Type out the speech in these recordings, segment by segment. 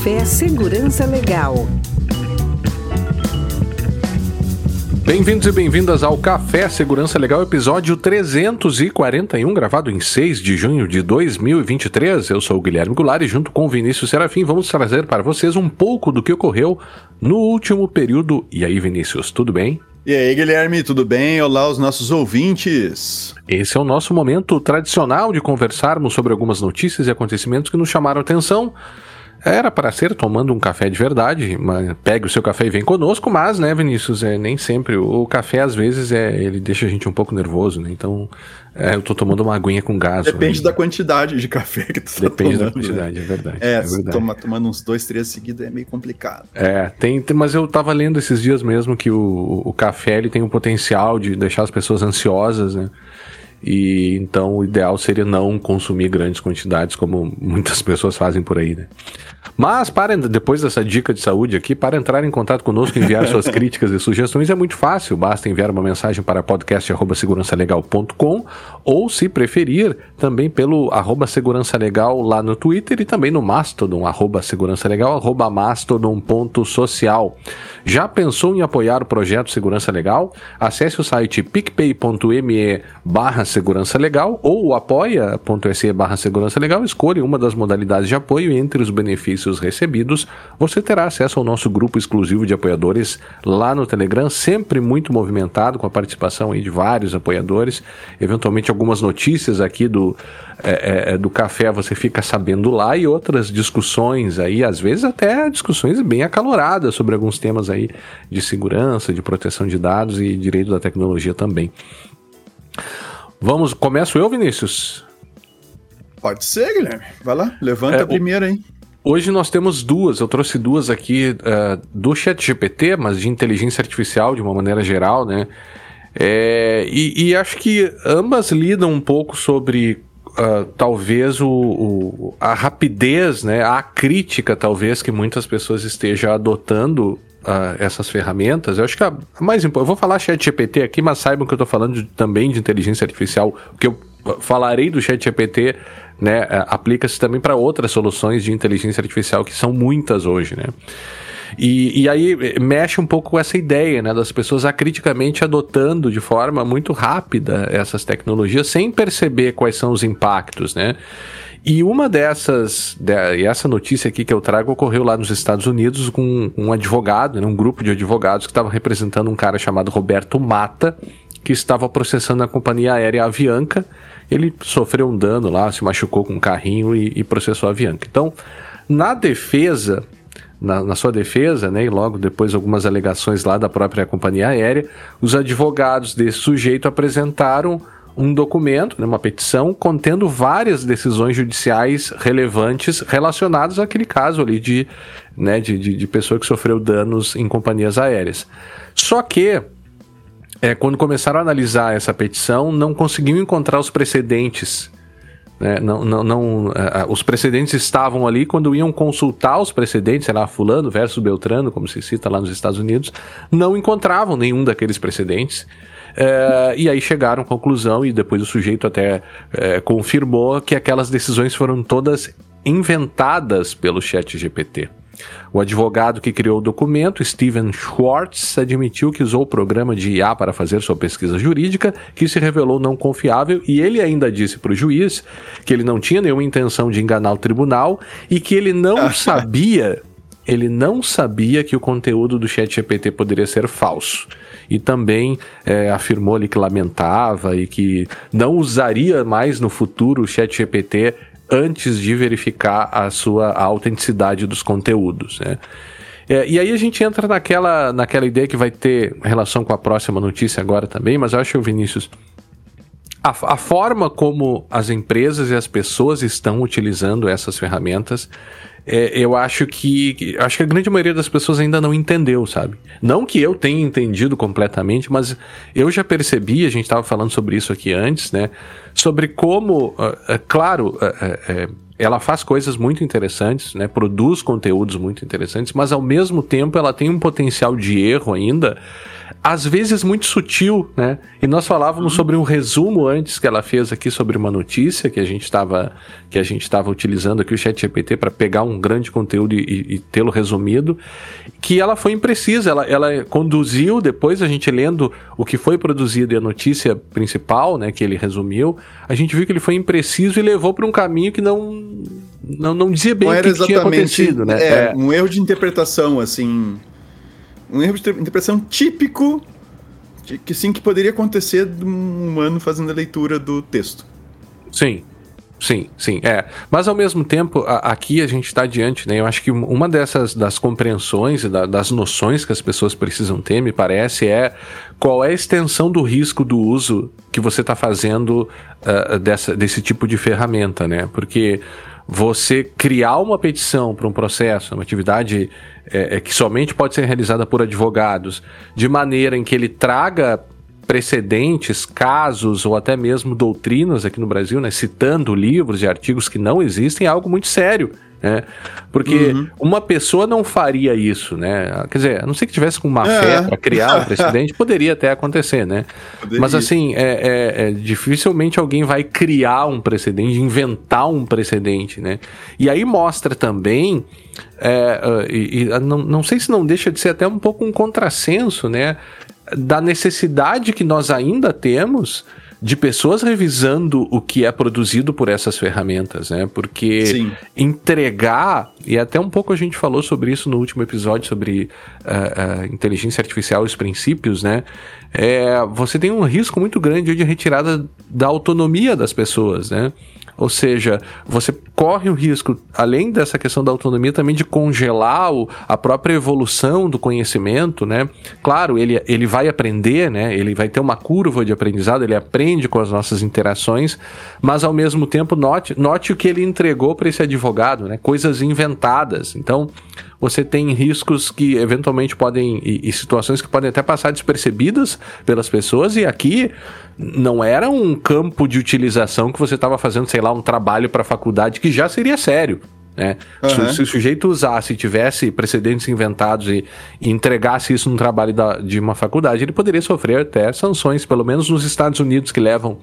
Café Segurança Legal. Bem-vindos e bem-vindas ao Café Segurança Legal, episódio 341, gravado em 6 de junho de 2023. Eu sou o Guilherme Goulart e junto com o Vinícius Serafim vamos trazer para vocês um pouco do que ocorreu no último período. E aí, Vinícius, tudo bem? E aí, Guilherme, tudo bem? Olá, os nossos ouvintes. Esse é o nosso momento tradicional de conversarmos sobre algumas notícias e acontecimentos que nos chamaram a atenção. Era para ser tomando um café de verdade, mas pegue o seu café e vem conosco, mas, né, Vinícius, é, nem sempre. O café, às vezes, é, ele deixa a gente um pouco nervoso, né? Então, é, eu tô tomando uma aguinha com gás. Depende né? da quantidade de café que tu tá Depende tomando, da quantidade, né? é verdade. É, é verdade. Toma, tomando uns dois, três seguidos é meio complicado. É, tem, tem, mas eu tava lendo esses dias mesmo que o, o café, ele tem o potencial de deixar as pessoas ansiosas, né? E então o ideal seria não consumir grandes quantidades, como muitas pessoas fazem por aí, né? Mas para depois dessa dica de saúde aqui, para entrar em contato conosco e enviar suas críticas e sugestões é muito fácil. Basta enviar uma mensagem para podcast@segurançalegal.com ou, se preferir, também pelo arroba segurança legal lá no Twitter e também no Mastodon arroba segurança legal arroba mastodon.social. Já pensou em apoiar o projeto Segurança Legal? Acesse o site picpay.me barra segurança legal ou apoia.se barra segurança legal. Escolha uma das modalidades de apoio entre os benefícios recebidos. Você terá acesso ao nosso grupo exclusivo de apoiadores lá no Telegram, sempre muito movimentado, com a participação aí de vários apoiadores. Eventualmente algumas notícias aqui do é, é, do café você fica sabendo lá e outras discussões aí, às vezes até discussões bem acaloradas sobre alguns temas aí de segurança, de proteção de dados e direito da tecnologia também. Vamos, começo eu, Vinícius? Pode ser, Guilherme. Vai lá, levanta é, a primeira, hein? Hoje nós temos duas, eu trouxe duas aqui uh, do ChatGPT, mas de inteligência artificial de uma maneira geral, né? É, e, e, acho que ambas lidam um pouco sobre uh, talvez o, o, a rapidez, né, a crítica talvez que muitas pessoas estejam adotando essas ferramentas. Eu acho que a mais importante, eu vou falar chat GPT aqui, mas saibam que eu estou falando de, também de inteligência artificial, que eu falarei do chat GPT, né, uh, aplica-se também para outras soluções de inteligência artificial que são muitas hoje, né. E, e aí eh, mexe um pouco com essa ideia, né, das pessoas acriticamente adotando de forma muito rápida essas tecnologias sem perceber quais são os impactos, né? E uma dessas, de, essa notícia aqui que eu trago ocorreu lá nos Estados Unidos com um advogado, né, um grupo de advogados que estava representando um cara chamado Roberto Mata, que estava processando a companhia aérea Avianca. Ele sofreu um dano lá, se machucou com um carrinho e, e processou a Avianca. Então, na defesa na, na, sua defesa, né, e logo depois algumas alegações lá da própria companhia aérea, os advogados desse sujeito apresentaram um documento, né, uma petição, contendo várias decisões judiciais relevantes relacionadas àquele caso ali de, né, de, de, de pessoa que sofreu danos em companhias aéreas. Só que, é, quando começaram a analisar essa petição, não conseguiam encontrar os precedentes né? Não, não, não, uh, os precedentes estavam ali quando iam consultar os precedentes, sei lá, Fulano versus Beltrano, como se cita lá nos Estados Unidos, não encontravam nenhum daqueles precedentes. Uh, e aí chegaram à conclusão, e depois o sujeito até uh, confirmou que aquelas decisões foram todas inventadas pelo Chat GPT. O advogado que criou o documento, Steven Schwartz, admitiu que usou o programa de IA para fazer sua pesquisa jurídica, que se revelou não confiável, e ele ainda disse para o juiz que ele não tinha nenhuma intenção de enganar o tribunal e que ele não sabia, ele não sabia que o conteúdo do ChatGPT poderia ser falso e também é, afirmou ali que lamentava e que não usaria mais no futuro o ChatGPT antes de verificar a sua a autenticidade dos conteúdos. Né? É, e aí a gente entra naquela, naquela ideia que vai ter relação com a próxima notícia agora também, mas eu acho, Vinícius, a, a forma como as empresas e as pessoas estão utilizando essas ferramentas é, eu acho que acho que a grande maioria das pessoas ainda não entendeu, sabe? Não que eu tenha entendido completamente, mas eu já percebi, a gente estava falando sobre isso aqui antes, né? Sobre como, é, claro, é, ela faz coisas muito interessantes, né? Produz conteúdos muito interessantes, mas ao mesmo tempo ela tem um potencial de erro ainda às vezes muito sutil, né? E nós falávamos uhum. sobre um resumo antes que ela fez aqui sobre uma notícia que a gente estava que a gente estava utilizando aqui o Chat GPT para pegar um grande conteúdo e, e tê-lo resumido, que ela foi imprecisa, ela, ela conduziu depois a gente lendo o que foi produzido e a notícia principal, né, que ele resumiu, a gente viu que ele foi impreciso e levou para um caminho que não não, não dizia bem não o que, que tinha acontecido, né? É, é, um erro de interpretação assim um erro de interpretação típico de, que sim que poderia acontecer de um humano fazendo a leitura do texto. Sim. Sim, sim, é. Mas ao mesmo tempo, a, aqui a gente está diante, né? Eu acho que uma dessas das compreensões e da, das noções que as pessoas precisam ter, me parece, é qual é a extensão do risco do uso que você está fazendo uh, dessa, desse tipo de ferramenta, né? Porque você criar uma petição para um processo, uma atividade é, é, que somente pode ser realizada por advogados, de maneira em que ele traga precedentes, casos ou até mesmo doutrinas aqui no Brasil, né, citando livros e artigos que não existem, é algo muito sério. Né? Porque uhum. uma pessoa não faria isso, né? Quer dizer, a não ser que tivesse com má é. fé para criar um precedente, poderia até acontecer, né? Poderia. Mas assim, é, é, é, dificilmente alguém vai criar um precedente, inventar um precedente, né? E aí mostra também, é, uh, e, e, não, não sei se não deixa de ser até um pouco um contrassenso, né? Da necessidade que nós ainda temos de pessoas revisando o que é produzido por essas ferramentas, né? Porque Sim. entregar, e até um pouco a gente falou sobre isso no último episódio, sobre uh, uh, inteligência artificial e os princípios, né? É, você tem um risco muito grande de retirada da autonomia das pessoas, né? Ou seja, você corre o risco, além dessa questão da autonomia, também de congelar o, a própria evolução do conhecimento, né? Claro, ele, ele vai aprender, né? Ele vai ter uma curva de aprendizado, ele aprende com as nossas interações, mas ao mesmo tempo note, note o que ele entregou para esse advogado, né? Coisas inventadas. Então, você tem riscos que eventualmente podem e, e, situações que podem até passar despercebidas pelas pessoas e aqui não era um campo de utilização que você estava fazendo, sei lá, um trabalho para a faculdade que já seria sério. Né? Uhum. Se, o sujeito usasse, tivesse precedentes inventados e, e entregasse isso no trabalho da, de uma faculdade, ele poderia sofrer até sanções, pelo menos nos Estados Unidos, que levam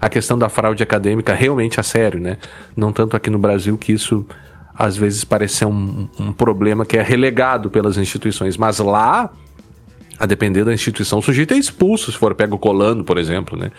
a questão da fraude acadêmica realmente a sério, né? Não tanto aqui no Brasil que isso às vezes parece ser um, um problema que é relegado pelas instituições, mas lá a depender da instituição, o sujeito é expulso se for pego colando, por exemplo, né?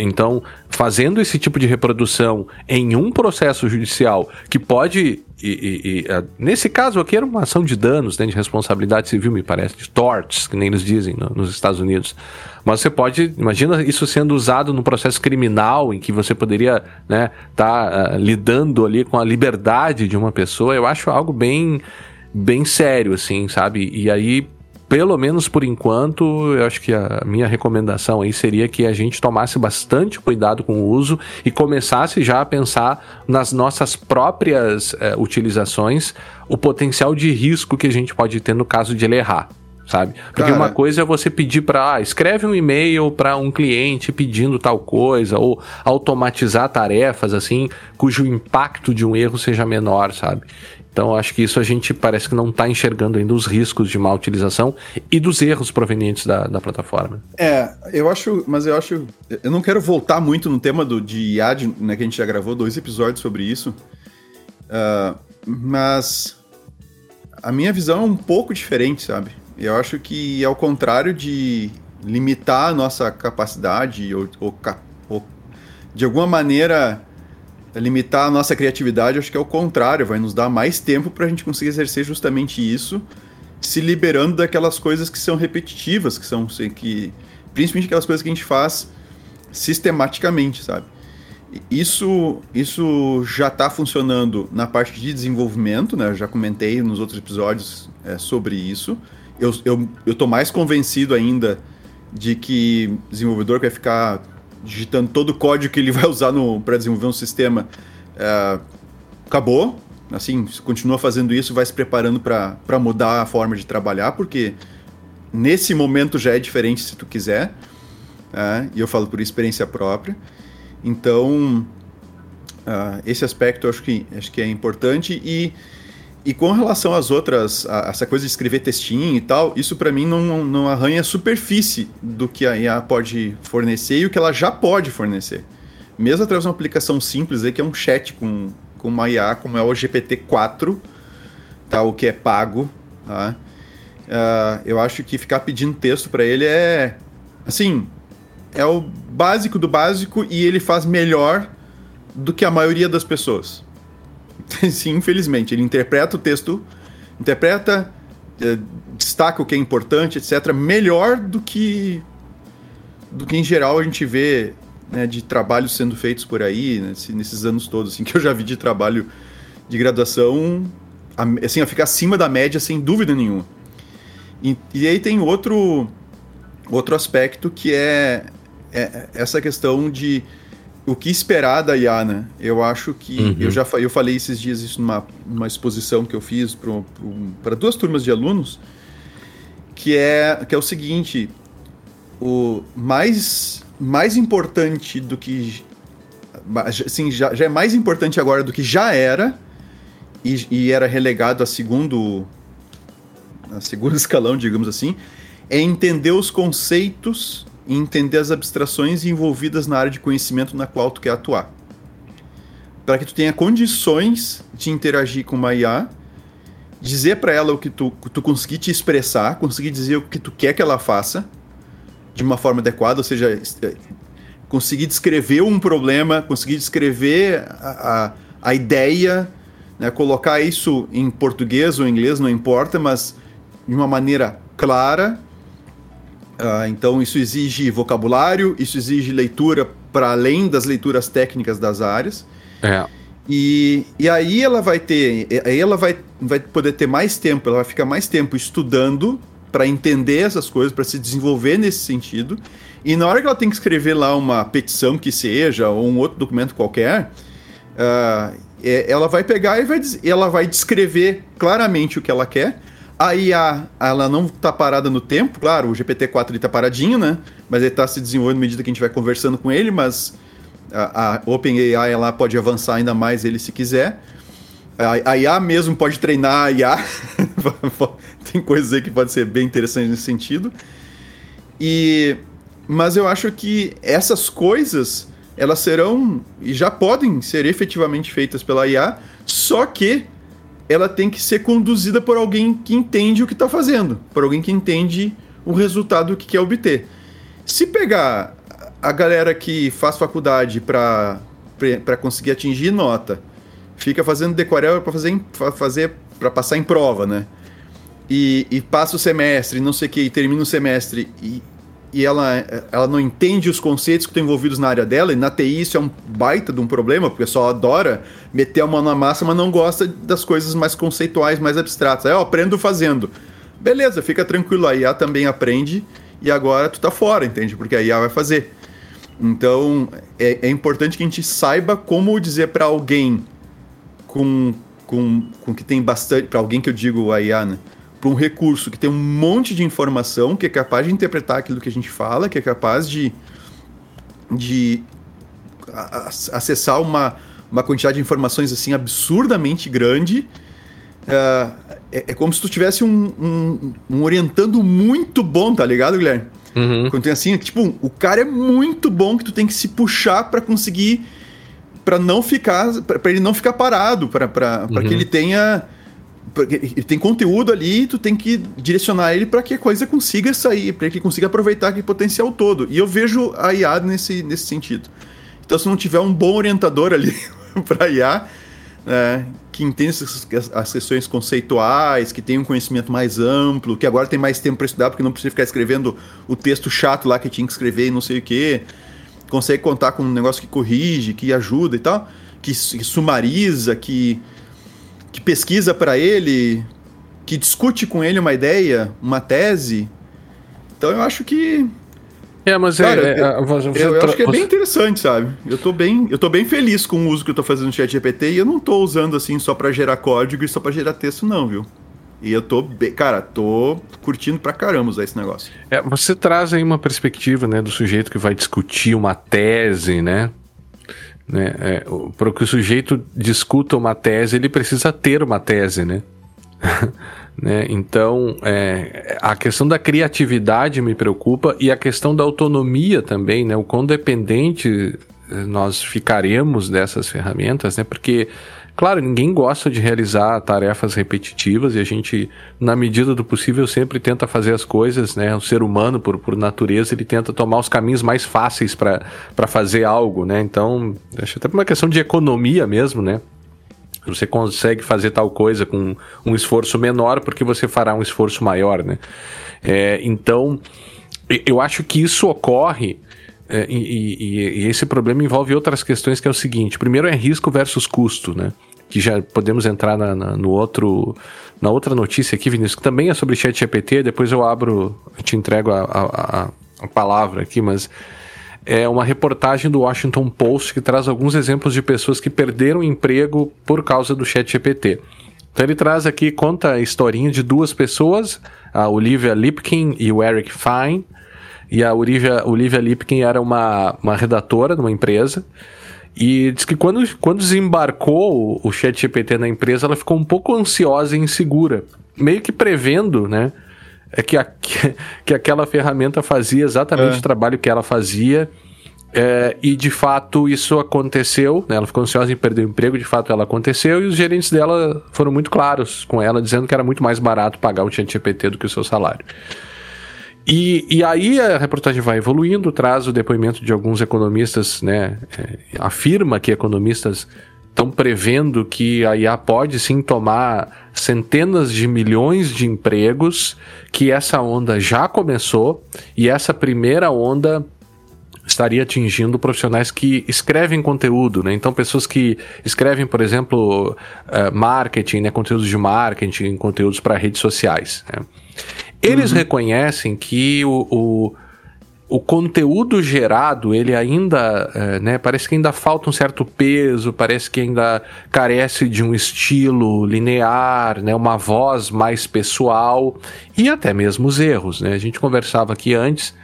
Então, fazendo esse tipo de reprodução em um processo judicial que pode, e, e, e, nesse caso aqui era uma ação de danos, né, de responsabilidade civil, me parece, de torts, que nem eles dizem no, nos Estados Unidos. Mas você pode, imagina isso sendo usado num processo criminal em que você poderia, né, tá uh, lidando ali com a liberdade de uma pessoa. Eu acho algo bem, bem sério, assim, sabe? E aí pelo menos por enquanto, eu acho que a minha recomendação aí seria que a gente tomasse bastante cuidado com o uso e começasse já a pensar nas nossas próprias é, utilizações, o potencial de risco que a gente pode ter no caso de ele errar. Sabe? Porque Cara. uma coisa é você pedir para, ah, escreve um e-mail para um cliente pedindo tal coisa, ou automatizar tarefas assim, cujo impacto de um erro seja menor, sabe? Então, acho que isso a gente parece que não está enxergando ainda os riscos de má utilização e dos erros provenientes da, da plataforma. É, eu acho, mas eu acho. Eu não quero voltar muito no tema do, de IA, né, que a gente já gravou dois episódios sobre isso. Uh, mas a minha visão é um pouco diferente, sabe? Eu acho que, ao contrário de limitar a nossa capacidade ou, ou, ou de alguma maneira limitar a nossa criatividade, acho que é o contrário, vai nos dar mais tempo para a gente conseguir exercer justamente isso, se liberando daquelas coisas que são repetitivas, que são que principalmente aquelas coisas que a gente faz sistematicamente, sabe? Isso, isso já está funcionando na parte de desenvolvimento, né? Eu já comentei nos outros episódios é, sobre isso. Eu, eu, eu tô mais convencido ainda de que desenvolvedor vai ficar digitando todo o código que ele vai usar para desenvolver um sistema, é, acabou. Assim, continua fazendo isso, vai se preparando para mudar a forma de trabalhar, porque nesse momento já é diferente se tu quiser. É, e eu falo por experiência própria. Então, uh, esse aspecto eu acho que, acho que é importante. E, e com relação às outras, a, essa coisa de escrever textinho e tal, isso para mim não, não arranha a superfície do que a IA pode fornecer e o que ela já pode fornecer. Mesmo através de uma aplicação simples aí, que é um chat com, com uma IA, como é o GPT-4, tá, o que é pago, tá? Uh, eu acho que ficar pedindo texto para ele é, assim, é o básico do básico e ele faz melhor do que a maioria das pessoas. Sim, infelizmente. Ele interpreta o texto, interpreta, é, destaca o que é importante, etc., melhor do que do que em geral a gente vê né, de trabalhos sendo feitos por aí, nesses anos todos, assim, que eu já vi de trabalho de graduação, assim, a ficar acima da média, sem dúvida nenhuma. E, e aí tem outro, outro aspecto que é, é essa questão de o que esperar da IA, né? Eu acho que. Uhum. Eu já eu falei esses dias isso numa, numa exposição que eu fiz para duas turmas de alunos, que é, que é o seguinte: o mais, mais importante do que. Assim, já, já é mais importante agora do que já era, e, e era relegado a segundo. a segundo escalão, digamos assim, é entender os conceitos e entender as abstrações envolvidas na área de conhecimento na qual tu quer atuar. Para que tu tenha condições de interagir com uma IA, dizer para ela o que tu, tu conseguir te expressar, conseguir dizer o que tu quer que ela faça de uma forma adequada, ou seja, é, conseguir descrever um problema, conseguir descrever a, a, a ideia, né, colocar isso em português ou inglês, não importa, mas de uma maneira clara, Uh, então, isso exige vocabulário, isso exige leitura para além das leituras técnicas das áreas. É. E, e aí ela vai ter, aí ela vai, vai poder ter mais tempo, ela vai ficar mais tempo estudando para entender essas coisas, para se desenvolver nesse sentido. E na hora que ela tem que escrever lá uma petição que seja, ou um outro documento qualquer, uh, ela vai pegar e vai, ela vai descrever claramente o que ela quer a IA, ela não está parada no tempo, claro, o GPT-4 está paradinho, né? Mas ele está se desenvolvendo à medida que a gente vai conversando com ele, mas a, a OpenAI ela pode avançar ainda mais ele se quiser. A, a IA mesmo pode treinar a IA. Tem coisas aí que pode ser bem interessantes nesse sentido. E mas eu acho que essas coisas elas serão e já podem ser efetivamente feitas pela IA, só que ela tem que ser conduzida por alguém que entende o que está fazendo, por alguém que entende o resultado que quer obter. Se pegar a galera que faz faculdade para conseguir atingir nota, fica fazendo decorel para fazer, fazer para passar em prova, né? E, e, passa o semestre, não sei o que, e termina o semestre e, e ela, ela não entende os conceitos que estão envolvidos na área dela, e na TI isso é um baita de um problema, porque o pessoal adora meter a mão na massa, mas não gosta das coisas mais conceituais, mais abstratas. Aí eu aprendo fazendo. Beleza, fica tranquilo, a IA também aprende, e agora tu tá fora, entende? Porque a IA vai fazer. Então, é, é importante que a gente saiba como dizer para alguém com, com, com que tem bastante. para alguém que eu digo a IA, né? Para um recurso que tem um monte de informação, que é capaz de interpretar aquilo que a gente fala, que é capaz de, de acessar uma, uma quantidade de informações assim absurdamente grande. Uh, é, é, como se tu tivesse um, um, um, orientando muito bom, tá ligado, Guilherme? Uhum. Quando tem assim, tipo, o cara é muito bom que tu tem que se puxar para conseguir para não ficar para ele não ficar parado, para uhum. que ele tenha ele tem conteúdo ali, tu tem que direcionar ele para que a coisa consiga sair, para que ele consiga aproveitar aquele potencial todo. E eu vejo a IA nesse, nesse sentido. Então, se não tiver um bom orientador ali para IA, né, que entende as questões conceituais, que tem um conhecimento mais amplo, que agora tem mais tempo para estudar, porque não precisa ficar escrevendo o texto chato lá que tinha que escrever e não sei o que, consegue contar com um negócio que corrige, que ajuda e tal, que, que sumariza, que pesquisa para ele, que discute com ele uma ideia, uma tese. Então eu acho que é, mas é, Cara, é, é, eu, eu, eu acho que é bem interessante, sabe? Eu tô bem, eu tô bem feliz com o uso que eu tô fazendo no chat GPT e eu não tô usando assim só para gerar código e só para gerar texto não, viu? E eu tô, bem, cara, tô curtindo pra caramba usar esse negócio. É, você traz aí uma perspectiva, né, do sujeito que vai discutir uma tese, né? Né? É, Para que o sujeito discuta uma tese, ele precisa ter uma tese, né? né? Então, é, a questão da criatividade me preocupa e a questão da autonomia também, né? O quão dependente eh, nós ficaremos dessas ferramentas, né? Porque Claro, ninguém gosta de realizar tarefas repetitivas e a gente, na medida do possível, sempre tenta fazer as coisas, né? O ser humano, por, por natureza, ele tenta tomar os caminhos mais fáceis para fazer algo, né? Então, acho até uma questão de economia mesmo, né? Você consegue fazer tal coisa com um esforço menor porque você fará um esforço maior, né? É, então, eu acho que isso ocorre é, e, e, e, esse problema envolve outras questões que é o seguinte: primeiro é risco versus custo, né? Que já podemos entrar na, na no outro, na outra notícia aqui, Vinícius, que também é sobre chat GPT. Depois eu abro, eu te entrego a, a, a palavra aqui, mas é uma reportagem do Washington Post que traz alguns exemplos de pessoas que perderam emprego por causa do chat GPT. Então ele traz aqui, conta a historinha de duas pessoas, a Olivia Lipkin e o Eric Fine e a Olivia, Olivia Lipkin era uma, uma redatora de uma empresa. E diz que quando, quando desembarcou o, ChatGPT na empresa, ela ficou um pouco ansiosa e insegura. Meio que prevendo, né? É que, a, que aquela ferramenta fazia exatamente é. o trabalho que ela fazia. É, e de fato isso aconteceu, né? ela ficou ansiosa em perder o emprego, de fato ela aconteceu, e os gerentes dela foram muito claros com ela, dizendo que era muito mais barato pagar o ChatGPT do que o seu salário. E, e aí a reportagem vai evoluindo, traz o depoimento de alguns economistas, né? É, afirma que economistas estão prevendo que a IA pode sim tomar centenas de milhões de empregos, que essa onda já começou e essa primeira onda estaria atingindo profissionais que escrevem conteúdo, né? Então, pessoas que escrevem, por exemplo, uh, marketing, né? conteúdos de marketing, conteúdos para redes sociais. Né? Eles uhum. reconhecem que o, o, o, conteúdo gerado, ele ainda, é, né, parece que ainda falta um certo peso, parece que ainda carece de um estilo linear, né, uma voz mais pessoal e até mesmo os erros, né? A gente conversava aqui antes,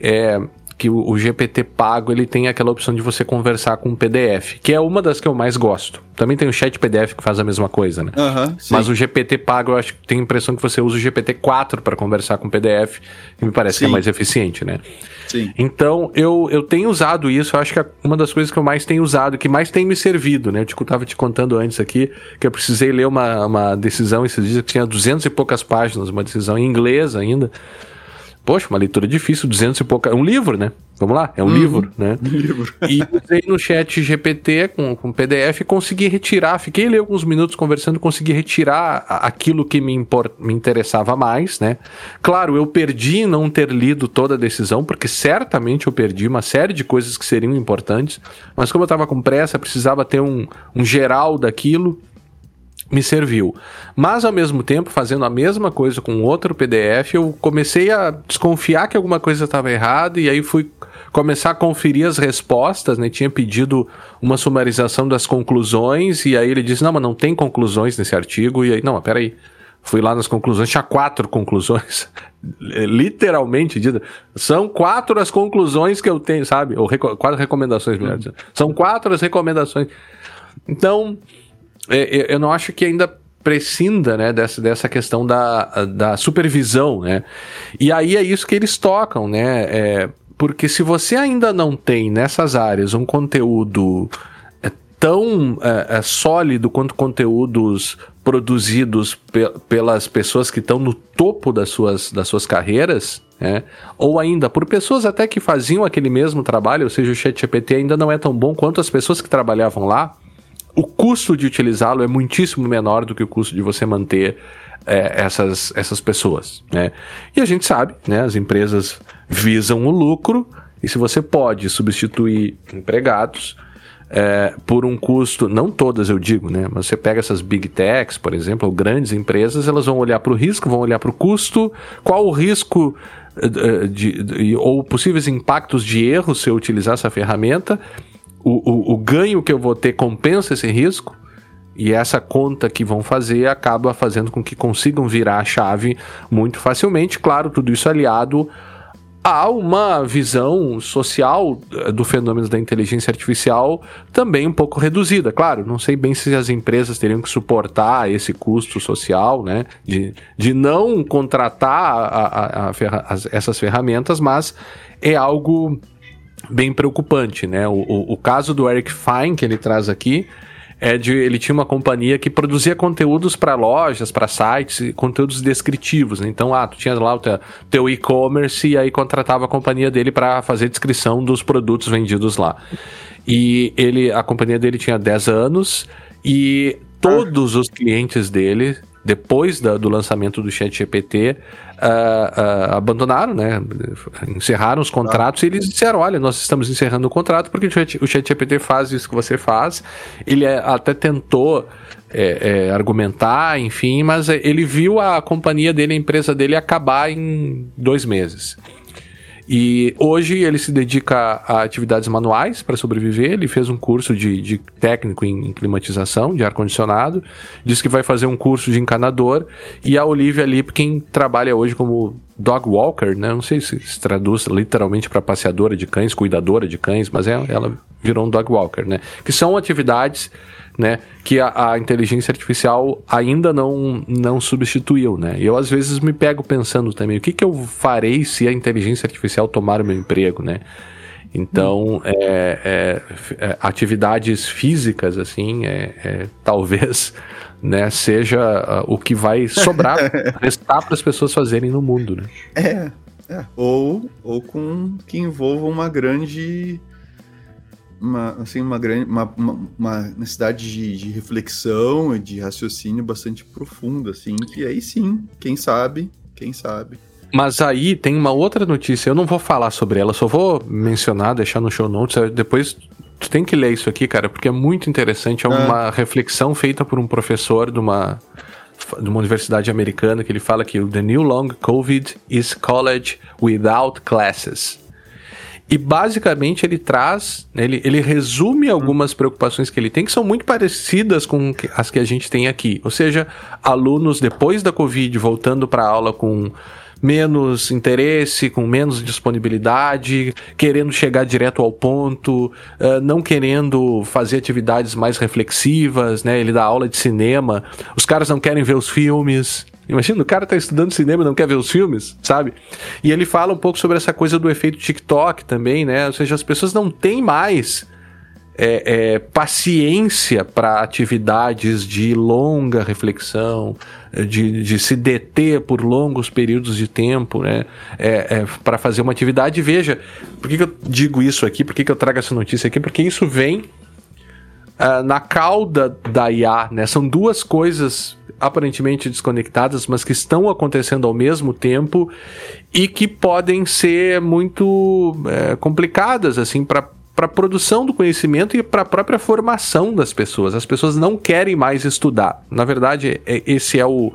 é, que o, o, GPT pago ele tem aquela opção de você conversar com um PDF, que é uma das que eu mais gosto. Também tem o chat PDF que faz a mesma coisa, né? Uhum, Mas o GPT pago, eu acho que tem a impressão que você usa o GPT 4 para conversar com PDF, e me parece sim. que é mais eficiente, né? Sim. Então, eu, eu tenho usado isso, eu acho que é uma das coisas que eu mais tenho usado, que mais tem me servido, né? Eu te, tava te contando antes aqui que eu precisei ler uma, uma decisão esses dias que tinha duzentos e poucas páginas, uma decisão em inglês ainda. Poxa, uma leitura difícil, 200 e pouca. É um livro, né? Vamos lá, é um uhum. livro, né? Um livro. e usei no chat GPT com, com PDF e consegui retirar. Fiquei ali alguns minutos conversando, consegui retirar aquilo que me, import, me interessava mais, né? Claro, eu perdi não ter lido toda a decisão, porque certamente eu perdi uma série de coisas que seriam importantes, mas como eu estava com pressa, precisava ter um, um geral daquilo me serviu. Mas ao mesmo tempo, fazendo a mesma coisa com outro PDF, eu comecei a desconfiar que alguma coisa estava errada e aí fui começar a conferir as respostas, né? Tinha pedido uma sumarização das conclusões e aí ele disse: "Não, mas não tem conclusões nesse artigo". E aí, não, peraí. Fui lá nas conclusões, tinha quatro conclusões. Literalmente dito. São quatro as conclusões que eu tenho, sabe? Ou reco quatro recomendações, melhor dizendo. São quatro as recomendações. Então, eu não acho que ainda prescinda né, dessa, dessa questão da, da supervisão, né? E aí é isso que eles tocam, né? É, porque se você ainda não tem nessas áreas um conteúdo é, tão é, é, sólido quanto conteúdos produzidos pe pelas pessoas que estão no topo das suas, das suas carreiras, né? ou ainda por pessoas até que faziam aquele mesmo trabalho, ou seja, o ChatGPT ainda não é tão bom quanto as pessoas que trabalhavam lá, o custo de utilizá-lo é muitíssimo menor do que o custo de você manter é, essas, essas pessoas. Né? E a gente sabe, né, as empresas visam o lucro, e se você pode substituir empregados é, por um custo, não todas eu digo, né, mas você pega essas big techs, por exemplo, ou grandes empresas, elas vão olhar para o risco, vão olhar para o custo, qual o risco é, de, de, ou possíveis impactos de erro se eu utilizar essa ferramenta o, o, o ganho que eu vou ter compensa esse risco, e essa conta que vão fazer acaba fazendo com que consigam virar a chave muito facilmente. Claro, tudo isso aliado há uma visão social eh, do fenômeno da inteligência artificial também um pouco reduzida. Claro, não sei bem se as empresas teriam que suportar esse custo social, né? De, de não contratar a, a, a ferra as, essas ferramentas, mas é algo bem preocupante, né? O, o, o caso do Eric Fine que ele traz aqui é de ele tinha uma companhia que produzia conteúdos para lojas, para sites, conteúdos descritivos. Né? Então, ah, tu tinha lá o teu, e-commerce e aí contratava a companhia dele para fazer descrição dos produtos vendidos lá. E ele, a companhia dele tinha 10 anos e todos os clientes dele depois da, do lançamento do ChatGPT, uh, uh, abandonaram, né? Encerraram os contratos ah. e eles disseram: olha, nós estamos encerrando o contrato porque o ChatGPT faz isso que você faz. Ele é, até tentou é, é, argumentar, enfim, mas ele viu a companhia dele, a empresa dele acabar em dois meses. E hoje ele se dedica a atividades manuais para sobreviver. Ele fez um curso de, de técnico em, em, climatização, de ar-condicionado. Diz que vai fazer um curso de encanador. E a Olivia Lipkin trabalha hoje como dog walker, né? Não sei se se traduz literalmente para passeadora de cães, cuidadora de cães, mas é, ela virou um dog walker, né? Que são atividades né, que a, a, inteligência artificial ainda não, não substituiu, né? E eu às vezes me pego pensando também, o que, que eu farei se a inteligência artificial tomar o meu emprego, né? Então, é, é, é, atividades físicas, assim, é, é talvez né, seja uh, o que vai sobrar, restar para as pessoas fazerem no mundo, né? É, é, Ou, ou com que envolva uma grande uma, assim, uma, grande, uma, uma, uma necessidade de, de, reflexão e de raciocínio bastante profunda, assim, que aí sim, quem sabe, quem sabe. Mas aí tem uma outra notícia, eu não vou falar sobre ela, só vou mencionar, deixar no show notes, depois tu tem que ler isso aqui, cara, porque é muito interessante, é uma é. reflexão feita por um professor de uma de uma universidade americana que ele fala que o the new long covid is college without classes. E basicamente ele traz, né, ele, ele resume algumas preocupações que ele tem que são muito parecidas com as que a gente tem aqui. Ou seja, alunos depois da Covid voltando para aula com menos interesse, com menos disponibilidade, querendo chegar direto ao ponto, uh, não querendo fazer atividades mais reflexivas, né? Ele dá aula de cinema, os caras não querem ver os filmes. Imagina, o cara tá estudando cinema e não quer ver os filmes, sabe? E ele fala um pouco sobre essa coisa do efeito TikTok também, né? Ou seja, as pessoas não têm mais é, é, paciência para atividades de longa reflexão, de, de, se deter por longos períodos de tempo, né? É, é para fazer uma atividade. Veja, por que, que eu digo isso aqui? Por que, que eu trago essa notícia aqui? Porque isso vem uh, na cauda da IA, né? São duas coisas aparentemente desconectadas, mas que estão acontecendo ao mesmo tempo e que podem ser muito é, complicadas assim para para a produção do conhecimento e para a própria formação das pessoas. As pessoas não querem mais estudar. Na verdade, é, esse é o,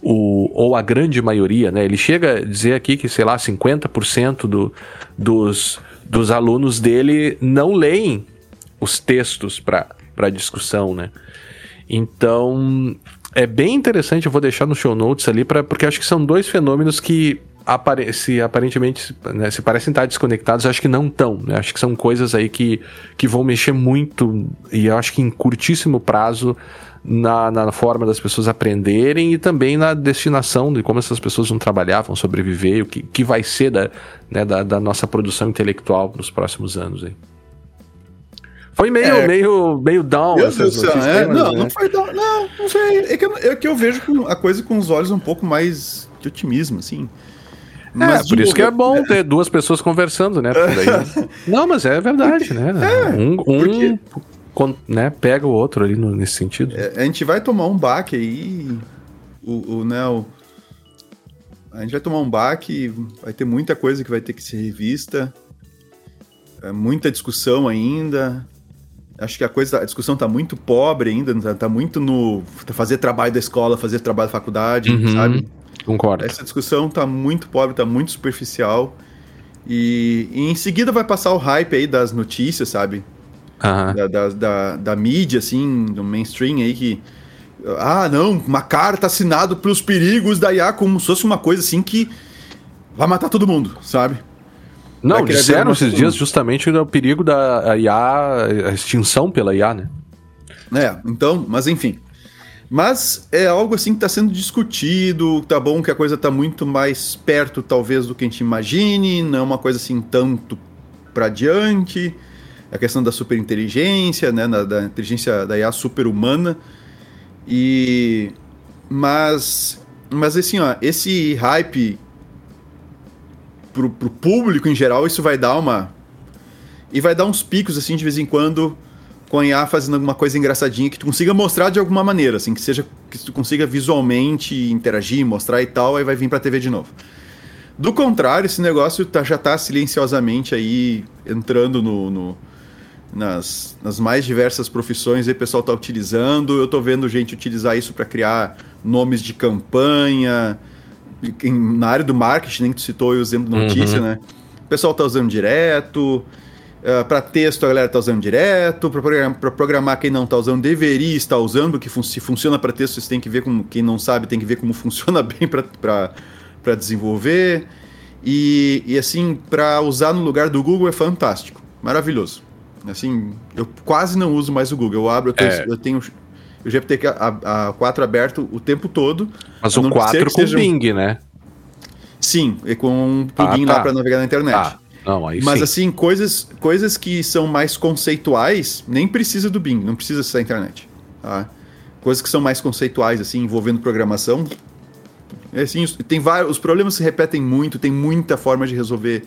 o, ou a grande maioria, né? Ele chega a dizer aqui que, sei lá, 50% do, dos, dos alunos dele não leem os textos para discussão, né? Então, é bem interessante, eu vou deixar no show notes ali, pra, porque acho que são dois fenômenos que apare se aparentemente né, se parecem estar desconectados, acho que não estão. Né? Acho que são coisas aí que, que vão mexer muito, e acho que em curtíssimo prazo, na, na forma das pessoas aprenderem e também na destinação de como essas pessoas vão trabalhar, vão sobreviver, o que, que vai ser da, né, da, da nossa produção intelectual nos próximos anos. Aí. Foi meio, é, meio, meio down. Meu Deus do céu, é, não, né? não foi down. Não, não sei. É que, eu, é que eu vejo a coisa com os olhos um pouco mais de otimismo, assim. É, mas é, por isso que é bom ter duas pessoas conversando, né? Daí... não, mas é verdade, né? É, um, um porque... né, pega o outro ali no, nesse sentido. É, a gente vai tomar um baque aí. O, o, né, o, a gente vai tomar um baque, vai ter muita coisa que vai ter que ser revista. É, muita discussão ainda. Acho que a coisa, a discussão tá muito pobre ainda, tá, tá muito no fazer trabalho da escola, fazer trabalho da faculdade, uhum, sabe? Concordo. Essa discussão tá muito pobre, tá muito superficial. E, e em seguida vai passar o hype aí das notícias, sabe? Uhum. Da, da, da, da, mídia, assim, do mainstream aí que. Ah, não, uma carta assinada pelos perigos da IA, como se fosse uma coisa assim que vai matar todo mundo, sabe? Não, disseram esses dias justamente o perigo da IA, a extinção pela IA, né? É, então, mas enfim. Mas é algo assim que está sendo discutido, tá bom que a coisa está muito mais perto, talvez, do que a gente imagine, não é uma coisa assim tanto para diante. A questão da superinteligência, né, da, da inteligência da IA super-humana. E mas mas assim, ó, esse hype pro, pro público em geral, isso vai dar uma e vai dar uns picos assim de vez em quando com a IA fazendo alguma coisa engraçadinha que tu consiga mostrar de alguma maneira, assim, que seja que tu consiga visualmente interagir, mostrar e tal, aí vai vir pra TV de novo. Do contrário, esse negócio tá, já tá silenciosamente aí entrando no, no nas, nas, mais diversas profissões aí o pessoal tá utilizando. Eu tô vendo gente utilizar isso para criar nomes de campanha. Em, na área do marketing, nem que tu citou o exemplo da notícia, uhum. né? O pessoal tá usando direto. Uh, eh, para texto a galera está usando direto, para programar, programar, quem não está usando deveria estar usando, porque fun se funciona para texto, você tem que ver como quem não sabe tem que ver como funciona bem para desenvolver. E, e assim, para usar no lugar do Google é fantástico, maravilhoso. Assim, eu quase não uso mais o Google. Eu abro, eu, tô, é. eu tenho o GPT a, a 4 aberto o tempo todo. Mas o 4 com seja... Bing, né? Sim, e com um plugin ah, tá. lá para navegar na internet. Ah. Não, aí Mas sim. assim, coisas, coisas que são mais conceituais, nem precisa do Bing, não precisa ser a internet. Tá? Coisas que são mais conceituais, assim, envolvendo programação. É assim, tem vários, os problemas se repetem muito, tem muita forma de resolver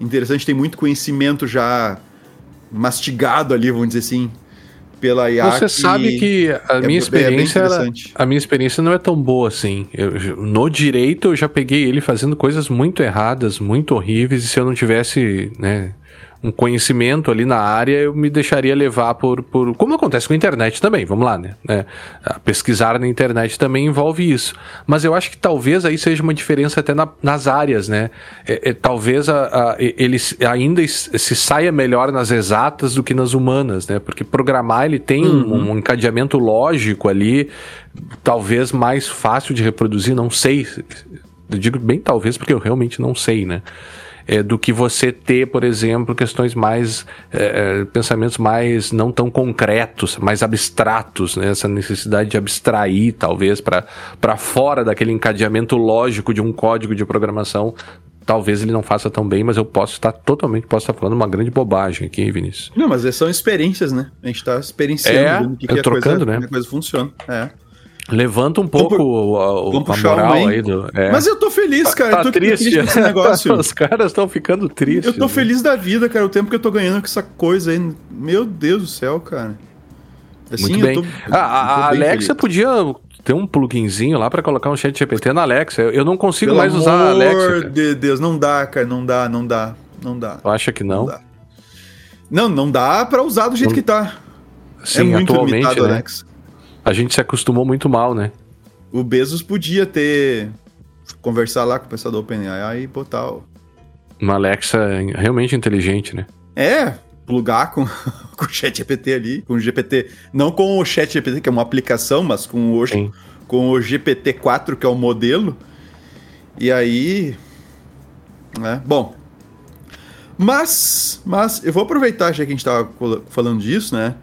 interessante, tem muito conhecimento já mastigado ali, vamos dizer assim, pela IA. Você sabe que a é, minha experiência, é a minha experiência não é tão boa assim. Eu, no direito eu já peguei ele fazendo coisas muito erradas, muito horríveis, e se eu não tivesse, né, um conhecimento ali na área, eu me deixaria levar por, por. Como acontece com a internet também, vamos lá, né? É, pesquisar na internet também envolve isso. Mas eu acho que talvez aí seja uma diferença até na, nas áreas, né? É, é, talvez a, a, ele ainda se saia melhor nas exatas do que nas humanas, né? Porque programar ele tem uhum. um, um encadeamento lógico ali, talvez mais fácil de reproduzir, não sei. Eu digo bem talvez porque eu realmente não sei, né? É, do que você ter, por exemplo, questões mais. É, é, pensamentos mais não tão concretos, mais abstratos, né? essa necessidade de abstrair, talvez, para fora daquele encadeamento lógico de um código de programação talvez ele não faça tão bem, mas eu posso estar totalmente, posso estar falando uma grande bobagem aqui, Vinícius. Não, mas são experiências, né? A gente está experienciando é, o que, que trocando, coisa, né? a coisa funciona. É. Levanta um pouco vamos, vamos a moral aí do. É. Mas eu tô feliz, cara. Tá, tá triste. triste esse negócio. Os caras estão ficando tristes. Eu tô né? feliz da vida, cara. O tempo que eu tô ganhando com essa coisa aí. Meu Deus do céu, cara. Assim, Muito bem. Tô, ah, a, Alexa feliz. podia ter um pluginzinho lá para colocar um chat GPT na Alexa. Eu, eu não consigo Pelo mais usar a Alexa. Pelo amor de Deus, não dá, cara. Não dá, não dá, não dá. Tu acha que não? Não, dá, não, não dá pra usar do jeito não... que tá. Sim, é muito atualmente, limitado, né? Alexa. A gente se acostumou muito mal, né? o Bezos podia ter conversar lá com o pessoal do OpenAI e botar o... uma Alexa realmente inteligente, né? É, plugar com, com o chat GPT ali, com o GPT, não com o chat GPT, que é uma aplicação, mas com o, com o GPT-4, que é o modelo. E aí, né? Bom, mas, mas eu vou aproveitar já que a gente estava falando disso, né?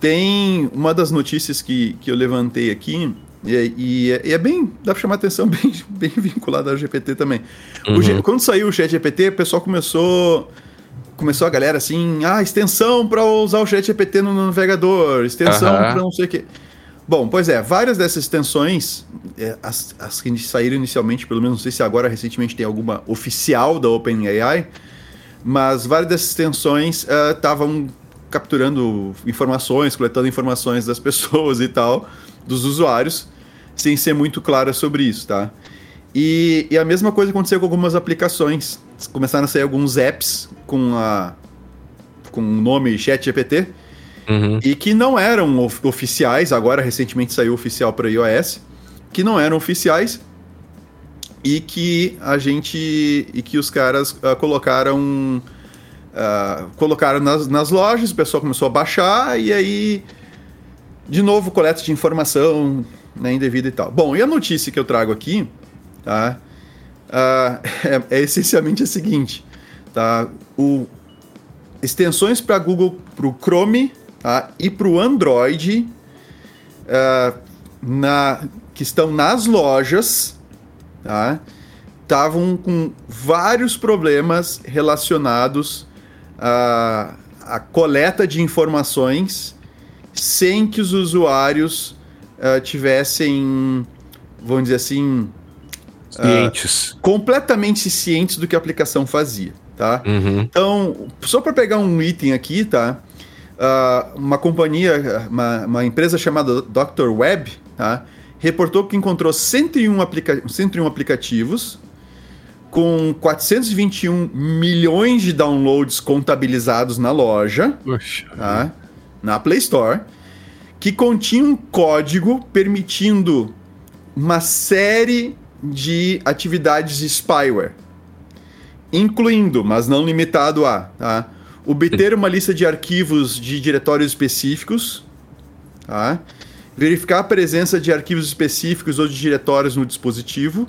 Tem uma das notícias que, que eu levantei aqui, e, e, e, é bem. dá pra chamar atenção, bem, bem vinculado ao GPT também. Uhum. O, quando saiu o Chat GPT, o pessoal começou. Começou a galera assim, ah, extensão para usar o Chat GPT no, navegador, extensão uhum. para não sei o quê. Bom, pois é, várias dessas extensões, é, as, as que saíram inicialmente, pelo menos não sei se agora recentemente tem alguma oficial da OpenAI, mas várias dessas extensões estavam uh, capturando informações, coletando informações das pessoas e tal dos usuários, sem ser muito clara sobre isso, tá? E, e, a mesma coisa aconteceu com algumas aplicações. Começaram a sair alguns apps com a com o nome ChatGPT uhum. e que não eram of oficiais. Agora recentemente saiu oficial para iOS, que não eram oficiais e que a gente e que os caras uh, colocaram uh, colocaram nas, nas lojas. O pessoal começou a baixar e aí de novo, coleta de informação né, indevida e tal. Bom, e a notícia que eu trago aqui, tá? Uh, é, é, essencialmente a seguinte: tá? O, extensões para Google, para o Chrome tá? e para o Android, uh, na, que estão nas lojas, tá? estavam com vários problemas relacionados à, à, coleta de informações sem que os usuários uh, tivessem, vamos dizer assim, cientes, uh, completamente cientes do que a aplicação fazia, tá? Uhum. Então, só para pegar um item aqui, tá? Uh, uma companhia, uma, uma, empresa chamada Dr. Web, tá? reportou que encontrou 101, aplica 101 aplicativos com 421 milhões de downloads contabilizados na loja, tá? na Play Store, que continha um código permitindo uma série de atividades de spyware, incluindo, mas não limitado a, tá? obter uma lista de arquivos de diretórios específicos, tá? verificar a presença de arquivos específicos ou de diretórios no dispositivo,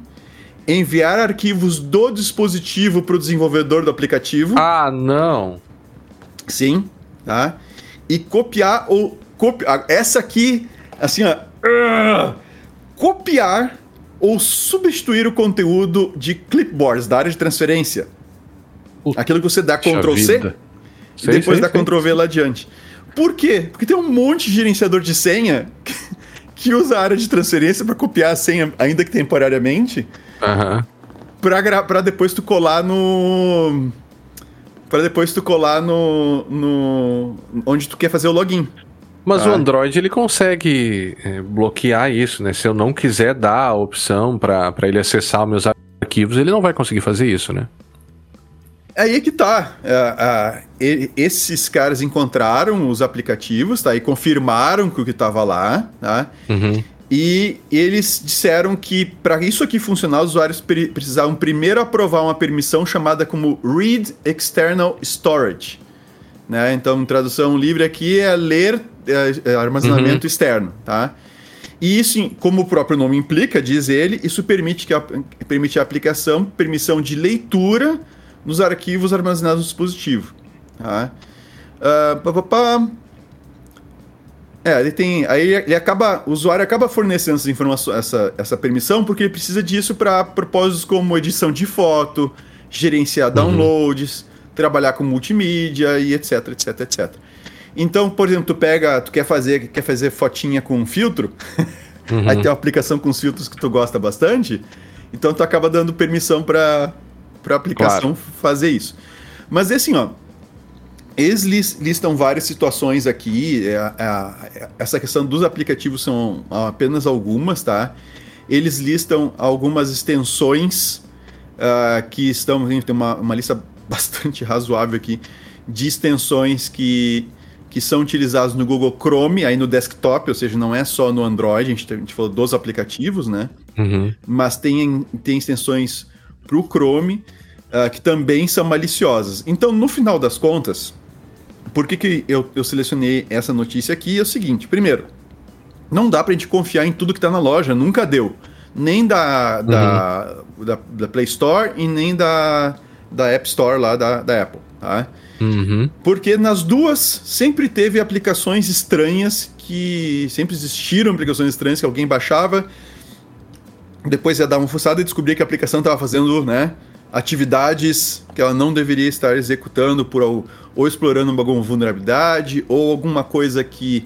enviar arquivos do dispositivo para o desenvolvedor do aplicativo. Ah, não. Sim, tá? E copiar ou copiar essa aqui, assim, ó, uh, copiar ou substituir o conteúdo de clipboards da área de transferência. Aquilo que você dá Ctrl C e depois sei, dá sei. Ctrl V lá adiante. Por quê? Porque tem um monte de gerenciador de senha que usa a área de transferência para copiar a senha, ainda que temporariamente, Uhum. Pra, pra depois tu colar no. Pra depois tu colar no. no onde tu quer fazer o login. Mas o Android ele consegue é, bloquear isso, né? Se eu não quiser dar a opção para ele acessar os meus arquivos, ele não vai conseguir fazer isso, né? É aí que tá. É, esses caras encontraram os aplicativos, tá? E confirmaram que o que estava lá, tá? Uhum. E eles disseram que para isso aqui funcionar, os usuários precisavam primeiro aprovar uma permissão chamada como Read External Storage. Né? Então, tradução livre aqui é ler é, é armazenamento uhum. externo, tá? E isso, como o próprio nome implica, diz ele, isso permite, que a, permite a aplicação, permissão de leitura nos arquivos armazenados no dispositivo. Tá? Uh, pá, pá, pá. É, ele tem. Aí ele acaba. O usuário acaba fornecendo essa informação, essa, essa permissão, porque ele precisa disso para propósitos como edição de foto, gerenciar uhum. downloads, trabalhar com multimídia e etc, etc, etc. Então, por exemplo, tu pega, tu quer fazer, quer fazer fotinha com filtro, uhum. aí tem uma aplicação com filtros que tu gosta bastante, então tu acaba dando permissão para a aplicação claro. fazer isso. Mas assim, ó, eles listam várias situações aqui. É, é, essa questão dos aplicativos são apenas algumas, tá? Eles listam algumas extensões uh, que estão. Tem uma, uma lista bastante razoável aqui de extensões que, que são utilizadas no Google Chrome, aí no desktop, ou seja, não é só no Android, a gente, a gente falou dos aplicativos, né? Uhum. Mas tem, tem extensões para o Chrome uh, que também são maliciosas. Então, no final das contas, por que, que eu, eu selecionei essa notícia aqui? É o seguinte: primeiro, não dá pra gente confiar em tudo que tá na loja, nunca deu. Nem da, da, uhum. da, da, Play Store e nem da, da App Store lá da, da Apple, tá? Uhum. Porque nas duas sempre teve aplicações estranhas que sempre existiram aplicações estranhas que alguém baixava, depois ia dar uma fuçada e descobria que a aplicação estava fazendo, né, atividades que ela não deveria estar executando por ou explorando alguma vulnerabilidade ou alguma coisa que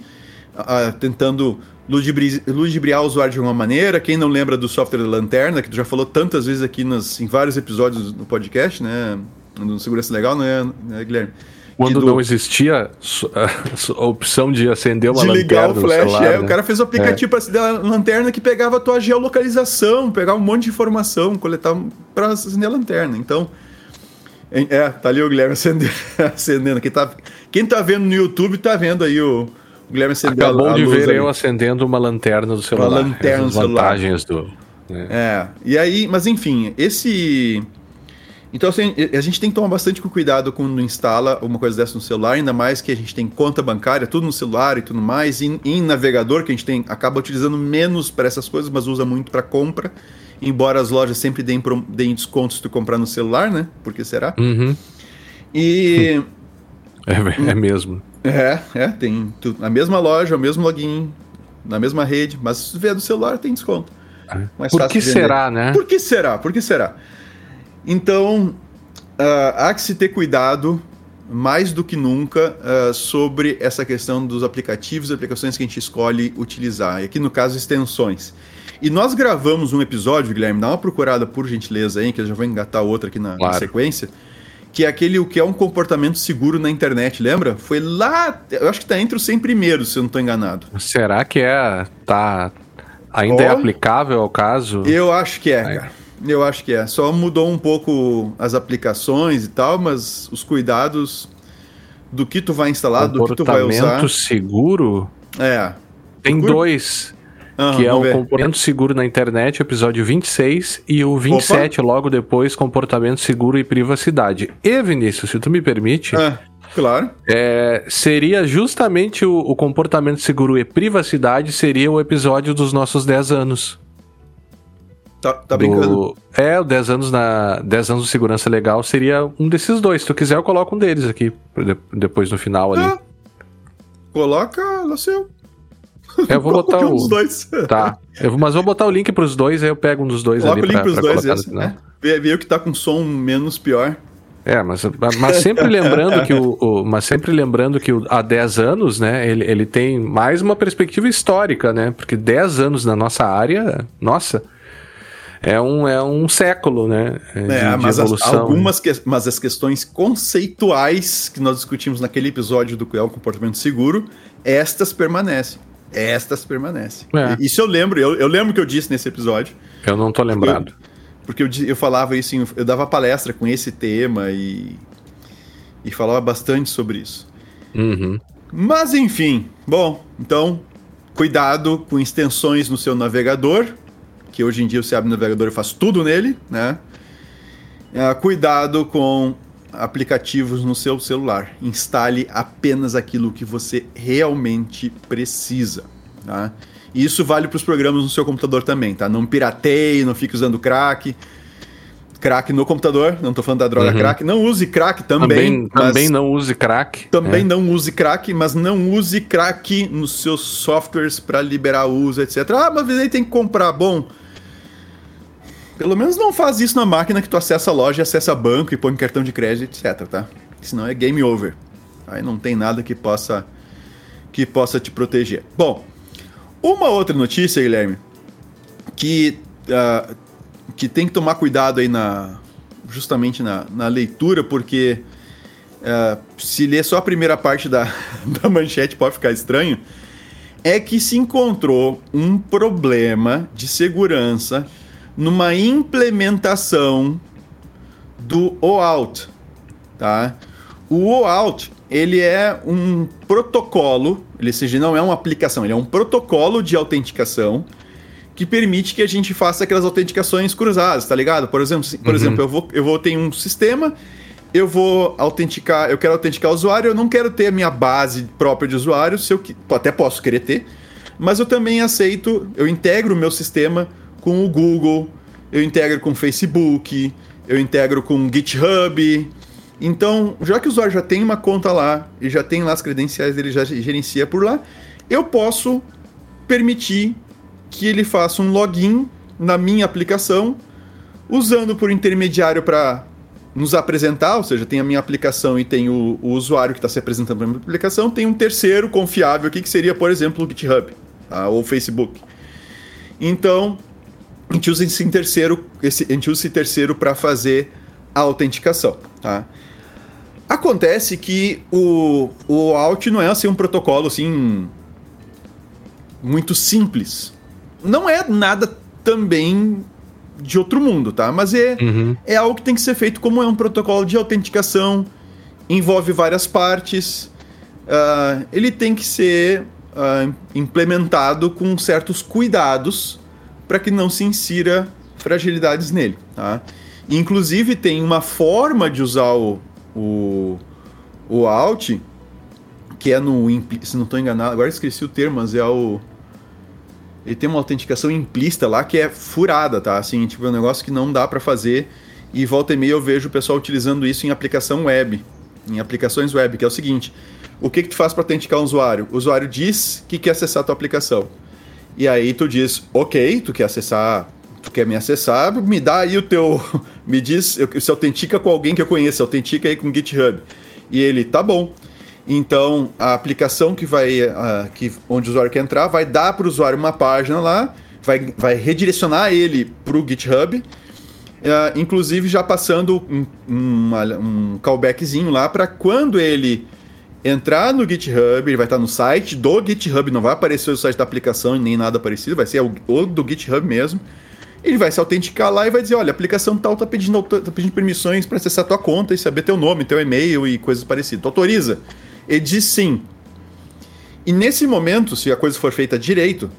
tentando ludibri ludibriar o usuário de alguma maneira. Quem não lembra do software da Lanterna, que tu já falou tantas vezes aqui nas, em vários episódios do podcast, né? No Segurança Legal, né, né Guilherme? Quando do... não existia a opção de acender uma de ligar o flash, celular, é, né? o cara fez o aplicativo é. para acender a lanterna que pegava a tua geolocalização, pegava um monte de informação, coletava para acender a lanterna. Então, é, tá ali o Guilherme acendendo. acendendo. Quem, tá, quem tá vendo no YouTube tá vendo aí o, o Guilherme acendendo Acabou a, a de ver aí. eu acendendo uma lanterna do celular. Uma lanterna do celular. vantagens do... Né? É, e aí, mas enfim, esse... Então, assim, a gente tem que tomar bastante cuidado quando instala uma coisa dessa no celular, ainda mais que a gente tem conta bancária, tudo no celular e tudo mais, e em navegador, que a gente tem acaba utilizando menos para essas coisas, mas usa muito para compra. Embora as lojas sempre deem, deem descontos se tu comprar no celular, né? Por que será? Uhum. E. É, é mesmo. É, é, tem tu, a mesma loja, o mesmo login, na mesma rede, mas se vier do celular tem desconto. É. Por que será, né? Por que será? Por que será? Então, uh, há que se ter cuidado mais do que nunca uh, sobre essa questão dos aplicativos e aplicações que a gente escolhe utilizar. E aqui no caso, extensões. E nós gravamos um episódio, Guilherme, dá uma procurada por gentileza aí, que eu já vou engatar outra aqui na, claro. na sequência que é aquele o que é um comportamento seguro na internet, lembra? Foi lá, eu acho que tá entre os 100 primeiros, se eu não tô enganado. Será que é tá ainda oh, é aplicável ao caso? Eu acho que é, é, cara. Eu acho que é. Só mudou um pouco as aplicações e tal, mas os cuidados do que tu vai instalar, do que tu vai usar. Comportamento seguro? É. Tem dois Uhum, que é o ver. Comportamento Seguro na Internet, episódio 26, e o 27, Opa. logo depois, Comportamento Seguro e Privacidade. E, Vinícius, se tu me permite. É, claro. É, seria justamente o, o, Comportamento Seguro e Privacidade, seria o episódio dos nossos 10 anos. Tá, tá brincando? É, o 10 anos na 10 anos de segurança legal seria um desses dois. Se tu quiser, eu coloco um deles aqui, depois no final ali. É. Coloca no seu. Eu vou botar o. Um dos dois. Tá. Eu, mas vou botar o link pros dois, aí eu pego um dos dois Coloca ali pra, o link pros dois, esse, né? Vê, vê o que tá com som menos pior. É, mas, mas sempre lembrando que o, o, mas sempre lembrando que o, há 10 anos, né, ele, ele tem mais uma perspectiva histórica, né? Porque 10 anos na nossa área, nossa, é um, é um século, né? De, é, mas as, algumas que, mas as questões conceituais que nós discutimos naquele episódio do que é o comportamento seguro, estas permanecem estas permanecem. É. Isso eu lembro, eu, eu, lembro que eu disse nesse episódio. Eu não tô lembrado. Porque eu, porque eu, eu falava isso, eu dava palestra com esse tema e, e falava bastante sobre isso. Uhum. Mas enfim, bom, então cuidado com extensões no seu navegador, que hoje em dia você abre o navegador e faz tudo nele, né? Uh, cuidado com aplicativos no seu celular. Instale apenas aquilo que você realmente precisa. Tá? E isso vale para os programas no seu computador também, tá? Não pirateie, não fique usando crack. Crack no computador, não estou falando da droga uhum. crack. Não use crack também. Também, também não use crack. Também é. não use crack, mas não use crack nos seus softwares para liberar uso, etc. Ah, mas aí tem que comprar. Bom, pelo menos não faz isso na máquina que tu acessa a loja, acessa banco e põe cartão de crédito, etc, tá? Senão é game over. Aí não tem nada que possa que possa te proteger. Bom, uma outra notícia, Guilherme, que uh, que tem que tomar cuidado aí na justamente na, na leitura, porque uh, se ler só a primeira parte da, da manchete pode ficar estranho, é que se encontrou um problema de segurança numa implementação do OAuth, tá? O OAuth, ele é um protocolo, ele seja, não é uma aplicação, ele é um protocolo de autenticação que permite que a gente faça aquelas autenticações cruzadas, tá ligado? Por exemplo, por uhum. exemplo eu, vou, eu vou ter um sistema, eu vou autenticar, eu quero autenticar o usuário, eu não quero ter a minha base própria de usuários, se eu até posso querer ter, mas eu também aceito, eu integro o meu sistema com o Google, eu integro com o Facebook, eu integro com o GitHub. Então, já que o usuário já tem uma conta lá e já tem lá as credenciais dele, já gerencia por lá, eu posso permitir que ele faça um login na minha aplicação, usando por intermediário para nos apresentar, ou seja, tem a minha aplicação e tem o, o usuário que está se apresentando para minha aplicação, tem um terceiro confiável aqui que seria, por exemplo, o GitHub tá? ou o Facebook. Então, a gente usa esse terceiro, esse, a gente usa esse terceiro para fazer a autenticação, tá? Acontece que o, o Alt não é assim um protocolo assim muito simples. Não é nada também de outro mundo, tá? Mas é, uhum. é algo que tem que ser feito como é um protocolo de autenticação, envolve várias partes. Uh, ele tem que ser uh, implementado com certos cuidados para que não se insira fragilidades nele. Tá? Inclusive, tem uma forma de usar o, o, o Alt, que é no. Se não estou enganado, agora esqueci o termo, mas é o. Ele tem uma autenticação implícita lá que é furada, tá? Assim, tipo, é um negócio que não dá para fazer. E volta e meia eu vejo o pessoal utilizando isso em aplicação web. em aplicações web, que é o seguinte: o que, que tu faz para autenticar um usuário? O usuário diz que quer acessar a tua aplicação. E aí tu diz, ok, tu quer acessar, tu quer me acessar, me dá aí o teu. Me diz, se autentica com alguém que eu conheço, autentica aí com o GitHub. E ele, tá bom. Então, a aplicação que vai, uh, que, onde o usuário quer entrar, vai dar para o usuário uma página lá, vai, vai redirecionar ele para o GitHub, uh, inclusive já passando um, um callbackzinho lá para quando ele entrar no GitHub, ele vai estar no site do GitHub, não vai aparecer o site da aplicação nem nada parecido, vai ser o, o do GitHub mesmo. Ele vai se autenticar lá e vai dizer: olha, a aplicação tal tá pedindo, tá pedindo permissões para acessar tua conta e saber teu nome, teu e-mail e coisas parecidas. Tu autoriza? Ele diz sim. E nesse momento, se a coisa for feita direito,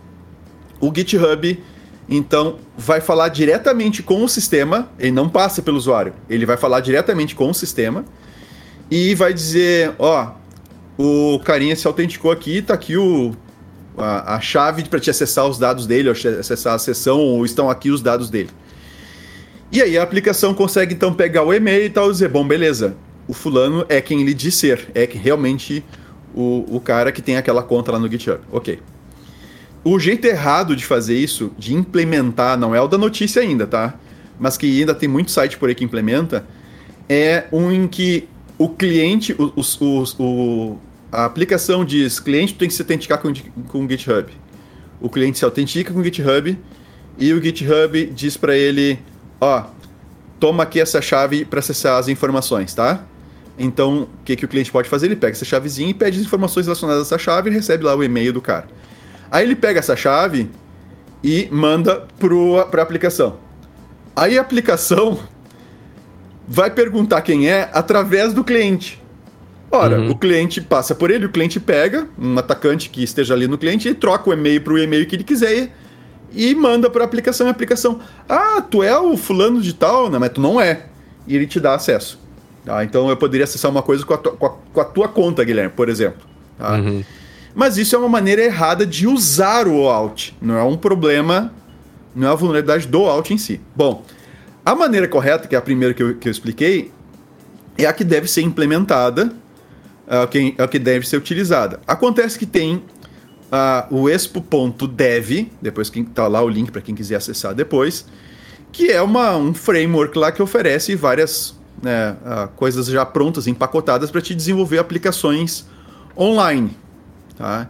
o GitHub então vai falar diretamente com o sistema, ele não passa pelo usuário, ele vai falar diretamente com o sistema e vai dizer, ó, o carinha se autenticou aqui, tá aqui o a, a chave para te acessar os dados dele, acessar a sessão, ou estão aqui os dados dele. E aí a aplicação consegue então pegar o e-mail e tal e dizer, bom, beleza, o fulano é quem ele diz ser, é realmente o, o cara que tem aquela conta lá no GitHub. Ok. O jeito errado de fazer isso, de implementar, não é o da notícia ainda, tá? Mas que ainda tem muito site por aí que implementa, é um em que o cliente, o, o, o, a aplicação diz cliente tem que se autenticar com, com o GitHub. O cliente se autentica com o GitHub e o GitHub diz para ele, ó, toma aqui essa chave para acessar as informações, tá? Então, o que, que o cliente pode fazer? Ele pega essa chavezinha e pede as informações relacionadas a essa chave e recebe lá o e-mail do cara. Aí ele pega essa chave e manda para a aplicação. Aí a aplicação vai perguntar quem é através do cliente. Ora, uhum. o cliente passa por ele, o cliente pega um atacante que esteja ali no cliente e troca o e-mail para o e-mail que ele quiser e manda para a aplicação. E a aplicação, ah, tu é o fulano de tal, não, mas tu não é. E ele te dá acesso. Tá? Então eu poderia acessar uma coisa com a, tua, com a, com a tua conta, Guilherme, por exemplo. Tá? Uhum. Mas isso é uma maneira errada de usar o OAuth. Não é um problema, não é a vulnerabilidade do OAuth em si. Bom, a maneira correta, que é a primeira que eu, que eu expliquei, é a que deve ser implementada, é a que, é a que deve ser utilizada. Acontece que tem uh, o expo.dev, depois que tá lá o link para quem quiser acessar depois, que é uma, um framework lá que oferece várias né, uh, coisas já prontas, empacotadas para te desenvolver aplicações online, tá?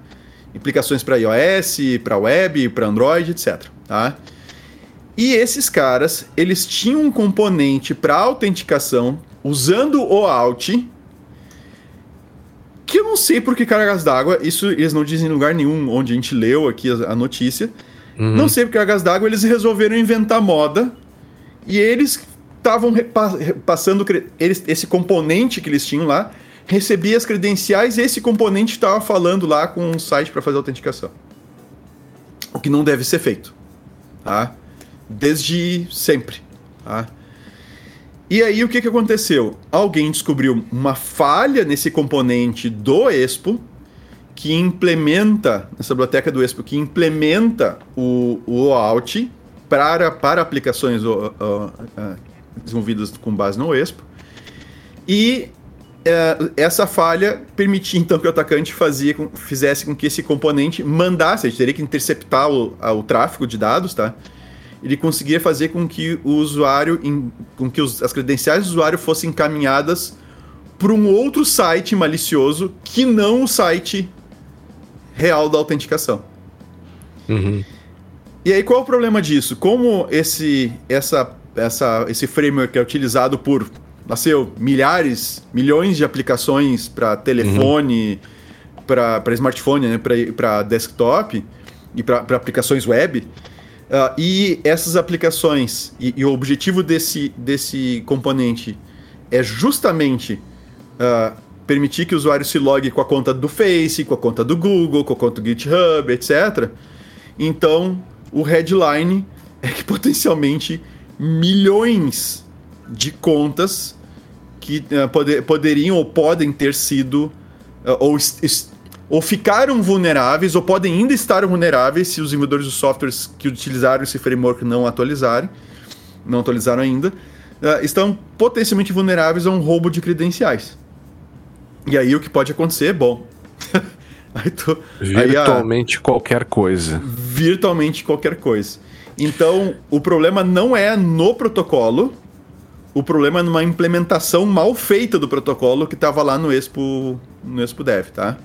Aplicações para iOS, para web, para Android, etc. Tá? E esses caras, eles tinham um componente para autenticação usando o Alt, que eu não sei por que cargas d'água, isso eles não dizem em lugar nenhum onde a gente leu aqui a, a notícia. Uhum. Não sei por que cargas d'água eles resolveram inventar moda e eles estavam passando eles, esse componente que eles tinham lá, recebia as credenciais e esse componente estava falando lá com um site para fazer autenticação. O que não deve ser feito, tá? Desde sempre, tá? E aí o que, que aconteceu? Alguém descobriu uma falha nesse componente do Expo que implementa, nessa biblioteca do Expo, que implementa o, o OAuth para, para aplicações uh, uh, uh, desenvolvidas com base no Expo. E uh, essa falha permitia então que o atacante fazia, fizesse com que esse componente mandasse, ele teria que interceptar o, o tráfego de dados, tá? Ele conseguia fazer com que o usuário, com que os, as credenciais do usuário fossem encaminhadas para um outro site malicioso que não o site real da autenticação. Uhum. E aí qual é o problema disso? Como esse, essa essa, esse framework é utilizado por nasceu milhares, milhões de aplicações para telefone, uhum. para smartphone, né, para desktop e para aplicações web. Uh, e essas aplicações, e, e, o objetivo desse, desse componente é justamente uh, permitir que o usuário se logue com a conta do Face, com a conta do Google, com a conta do GitHub, etc. Então, o headline é que potencialmente milhões de contas que uh, poder, poderiam ou podem ter sido ou, ou ficaram vulneráveis ou podem ainda estar vulneráveis se os desenvolvedores de softwares que utilizaram esse framework não atualizarem, não atualizaram ainda, uh, estão potencialmente vulneráveis a um roubo de credenciais. E aí o que pode acontecer, bom. aí tu, virtualmente aí qualquer coisa. Virtualmente qualquer coisa. Então, o problema não é no protocolo, o problema é numa implementação mal feita do protocolo que estava lá no Expo, no Expo Dev, tá?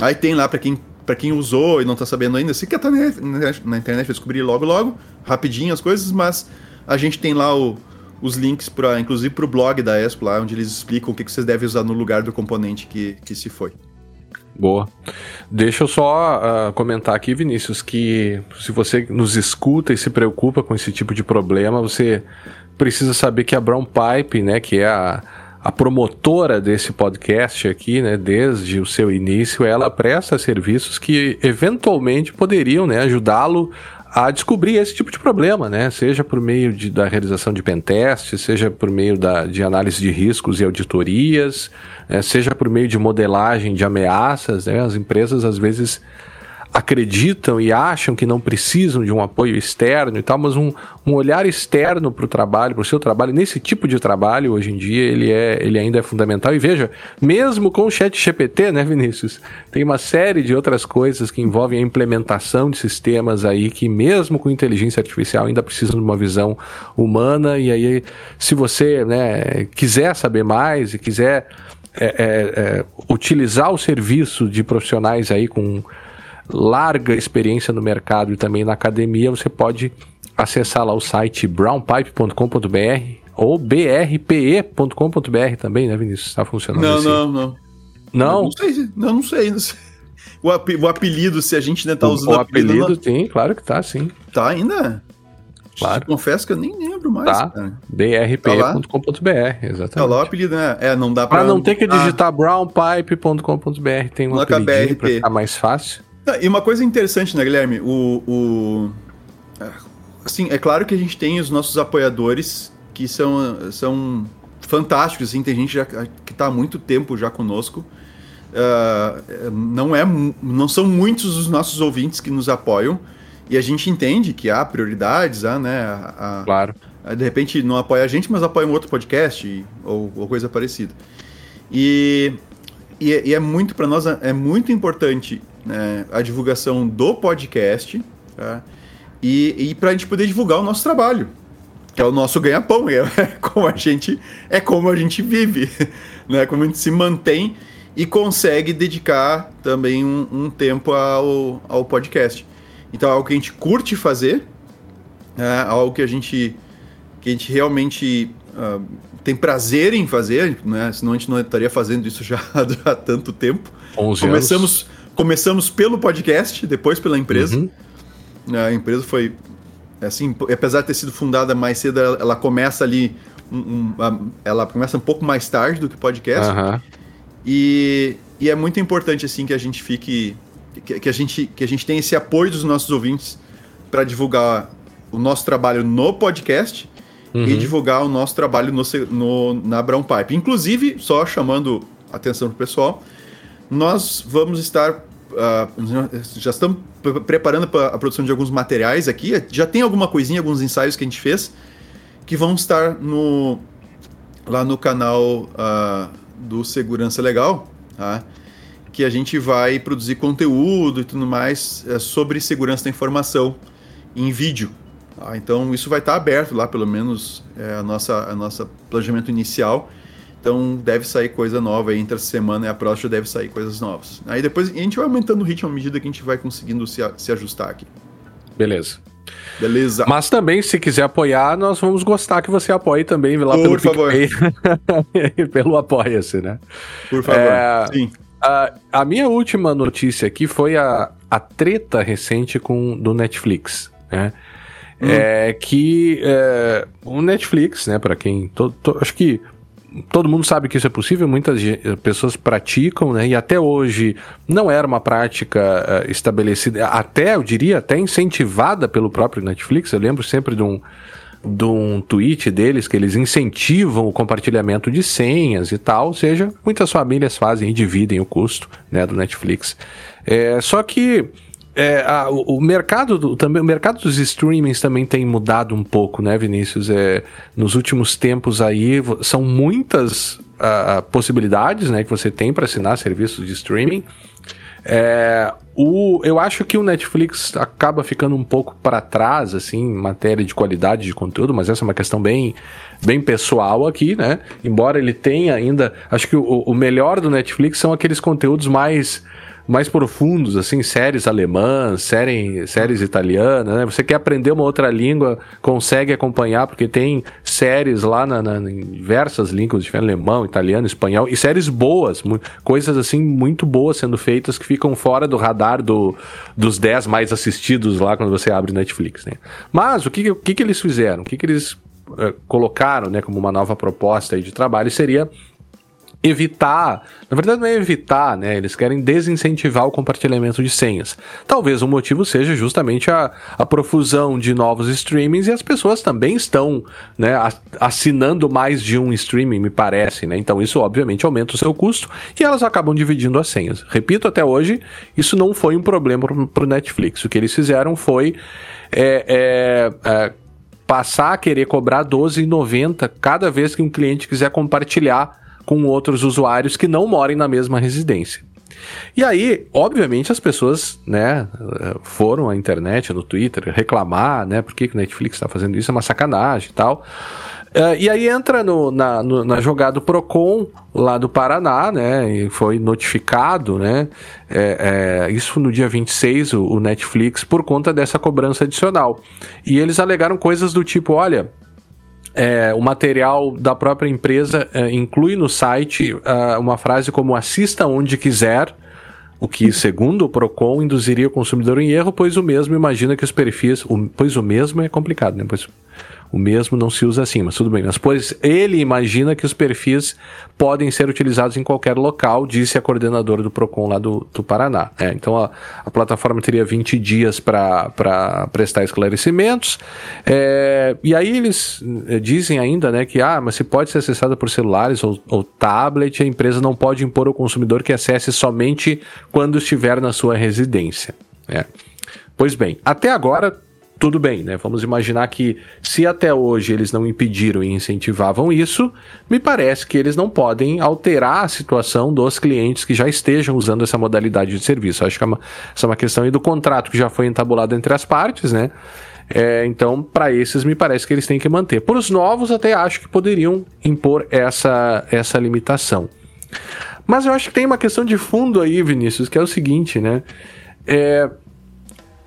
Aí tem lá para quem para quem usou e não tá sabendo ainda, se estar tá na internet, vai descobrir logo logo, rapidinho as coisas, mas a gente tem lá o, os links para inclusive para o blog da Expo lá, onde eles explicam o que, que vocês devem usar no lugar do componente que, que se foi. Boa. Deixa eu só uh, comentar aqui, Vinícius, que se você nos escuta e se preocupa com esse tipo de problema, você precisa saber que a Brown Pipe, né, que é a, a promotora desse podcast aqui, né, desde o seu início, ela presta serviços que eventualmente poderiam, né, ajudá-lo a descobrir esse tipo de problema, né? Seja por meio de, da realização de pentest, seja por meio da, de análise de riscos e auditorias, né? seja por meio de modelagem de ameaças, né? As empresas às vezes acreditam e acham que não precisam de um apoio externo e tal, mas um, um olhar externo para o trabalho, para o seu trabalho, nesse tipo de trabalho, hoje em dia, ele, é, ele ainda é fundamental. E veja, mesmo com o chat GPT, né, Vinícius? Tem uma série de outras coisas que envolvem a implementação de sistemas aí que, mesmo com inteligência artificial, ainda precisam de uma visão humana. E aí, se você né, quiser saber mais e quiser é, é, é, utilizar o serviço de profissionais aí com larga experiência no mercado e também na academia, você pode acessar lá o site brownpipe.com.br ou brpe.com.br também, né, Vinícius? Está funcionando Não, assim. não, não. Não? Não sei, não, não sei. Não sei. O, apelido, se a gente ainda tá usando o apelido. O apelido, tem, claro que tá, sim. Tá ainda? Claro. Confesso que eu nem lembro mais. Tá. brpe.com.br, exatamente. Tá lá o apelido, né? É, não dá pra. Pra não ter que digitar ah. brownpipe.com.br, tem um apelidinho pra ficar mais fácil. E uma coisa interessante, né, Guilherme? O, o, assim, é claro que a gente tem os nossos apoiadores que são, são fantásticos, assim, tem gente já, que está há muito tempo já conosco. Uh, não, é, não são muitos os nossos ouvintes que nos apoiam e a gente entende que há prioridades, há, né? A, claro. A, de repente não apoia a gente, mas apoia um outro podcast ou, ou coisa parecida. E, e, é, e é muito para nós é muito importante né, a divulgação do podcast tá? e, e para a gente poder divulgar o nosso trabalho, que é o nosso ganha-pão, é, como a gente é como a gente vive, né, como a gente se mantém e consegue dedicar também um, um tempo ao, ao podcast. Então é algo que a gente curte fazer, é algo que a gente que a gente realmente uh, tem prazer em fazer, né? Senão a gente não estaria fazendo isso já há tanto tempo. 11 Começamos anos começamos pelo podcast, depois pela empresa. Uhum. A empresa foi, assim, apesar de ter sido fundada mais cedo, ela, ela começa ali, um, um, ela começa um pouco mais tarde do que o podcast. Uhum. E, e é muito importante, assim, que a gente fique, que, que, a gente, que a gente tenha esse apoio dos nossos ouvintes para divulgar o nosso trabalho no podcast uhum. e divulgar o nosso trabalho no, no, na Brown Pipe. Inclusive, só chamando atenção pro pessoal, nós vamos estar. Uh, já estamos preparando para a produção de alguns materiais aqui. Já tem alguma coisinha, alguns ensaios que a gente fez, que vão estar no, lá no canal uh, do Segurança Legal, tá? que a gente vai produzir conteúdo e tudo mais uh, sobre segurança da informação em vídeo. Tá? Então isso vai estar aberto lá, pelo menos é a nossa, a nossa planejamento inicial então deve sair coisa nova aí entre a semana e a próxima deve sair coisas novas. Aí depois a gente vai aumentando o ritmo à medida que a gente vai conseguindo se, se ajustar aqui. Beleza. Beleza. Mas também, se quiser apoiar, nós vamos gostar que você apoie também lá Por pelo favor. pelo Apoia-se, né? Por favor. É, Sim. A, a, minha última notícia aqui foi a, a treta recente com do Netflix, né? Hum. É que é, o Netflix, né, para quem. To, to, acho que todo mundo sabe que isso é possível, muitas pessoas praticam, né? E até hoje não era uma prática uh, estabelecida, até, eu diria, até incentivada pelo próprio Netflix. Eu lembro sempre de um, de um tweet deles que eles incentivam o compartilhamento de senhas e tal, ou seja, muitas famílias fazem e dividem o custo né, do Netflix. É, só que é, a, o, mercado do, também o mercado dos streamings também tem mudado um pouco, né, Vinícius? É, nos últimos tempos aí são muitas uh, possibilidades né, que você tem para assinar serviços de streaming. É, o, eu acho que o Netflix acaba ficando um pouco para trás, assim, em matéria de qualidade de conteúdo, mas essa é uma questão bem, bem pessoal aqui, né? Embora ele tenha ainda. Acho que o, o melhor do Netflix são aqueles conteúdos mais mais profundos, assim, séries alemãs, série, séries italianas, né? Você quer aprender uma outra língua, consegue acompanhar, porque tem séries lá na, na em diversas línguas, de alemão, italiano, espanhol, e séries boas, coisas assim muito boas sendo feitas que ficam fora do radar do, dos 10 mais assistidos lá quando você abre Netflix, né? Mas o que, o que, que eles fizeram? O que, que eles uh, colocaram, né, como uma nova proposta de trabalho seria evitar, na verdade não é evitar, né? Eles querem desincentivar o compartilhamento de senhas. Talvez o motivo seja justamente a, a profusão de novos streamings e as pessoas também estão, né, assinando mais de um streaming, me parece, né? Então isso obviamente aumenta o seu custo e elas acabam dividindo as senhas. Repito, até hoje isso não foi um problema para o Netflix. O que eles fizeram foi é, é, é, passar a querer cobrar 12,90 cada vez que um cliente quiser compartilhar com outros usuários que não morem na mesma residência. E aí, obviamente, as pessoas, né, foram à internet, no Twitter, reclamar, né, por que, o Netflix está fazendo isso, é uma sacanagem e tal. Uh, e aí entra no, na, no, na jogada do Procon lá do Paraná, né? E foi notificado, né? É, é, isso no dia 26, o, o Netflix, por conta dessa cobrança adicional. E eles alegaram coisas do tipo: olha, é, o material da própria empresa é, inclui no site uh, uma frase como assista onde quiser, o que, segundo o Procon, induziria o consumidor em erro, pois o mesmo imagina que os perfis. O, pois o mesmo é complicado, né? Pois o mesmo não se usa assim, mas tudo bem. Mas pois ele imagina que os perfis podem ser utilizados em qualquer local, disse a coordenadora do PROCON lá do, do Paraná. É, então a, a, plataforma teria 20 dias para prestar esclarecimentos. É, e aí eles é, dizem ainda né, que ah, mas se pode ser acessada por celulares ou, ou tablet, a empresa não pode impor ao consumidor que acesse somente quando estiver na sua residência. É. Pois bem, até agora tudo bem, né? Vamos imaginar que se até hoje eles não impediram e incentivavam isso, me parece que eles não podem alterar a situação dos clientes que já estejam usando essa modalidade de serviço. Acho que é uma, essa é uma questão aí do contrato que já foi entabulado entre as partes, né? É, então, para esses, me parece que eles têm que manter. Para os novos, até acho que poderiam impor essa, essa limitação. Mas eu acho que tem uma questão de fundo aí, Vinícius, que é o seguinte, né? É,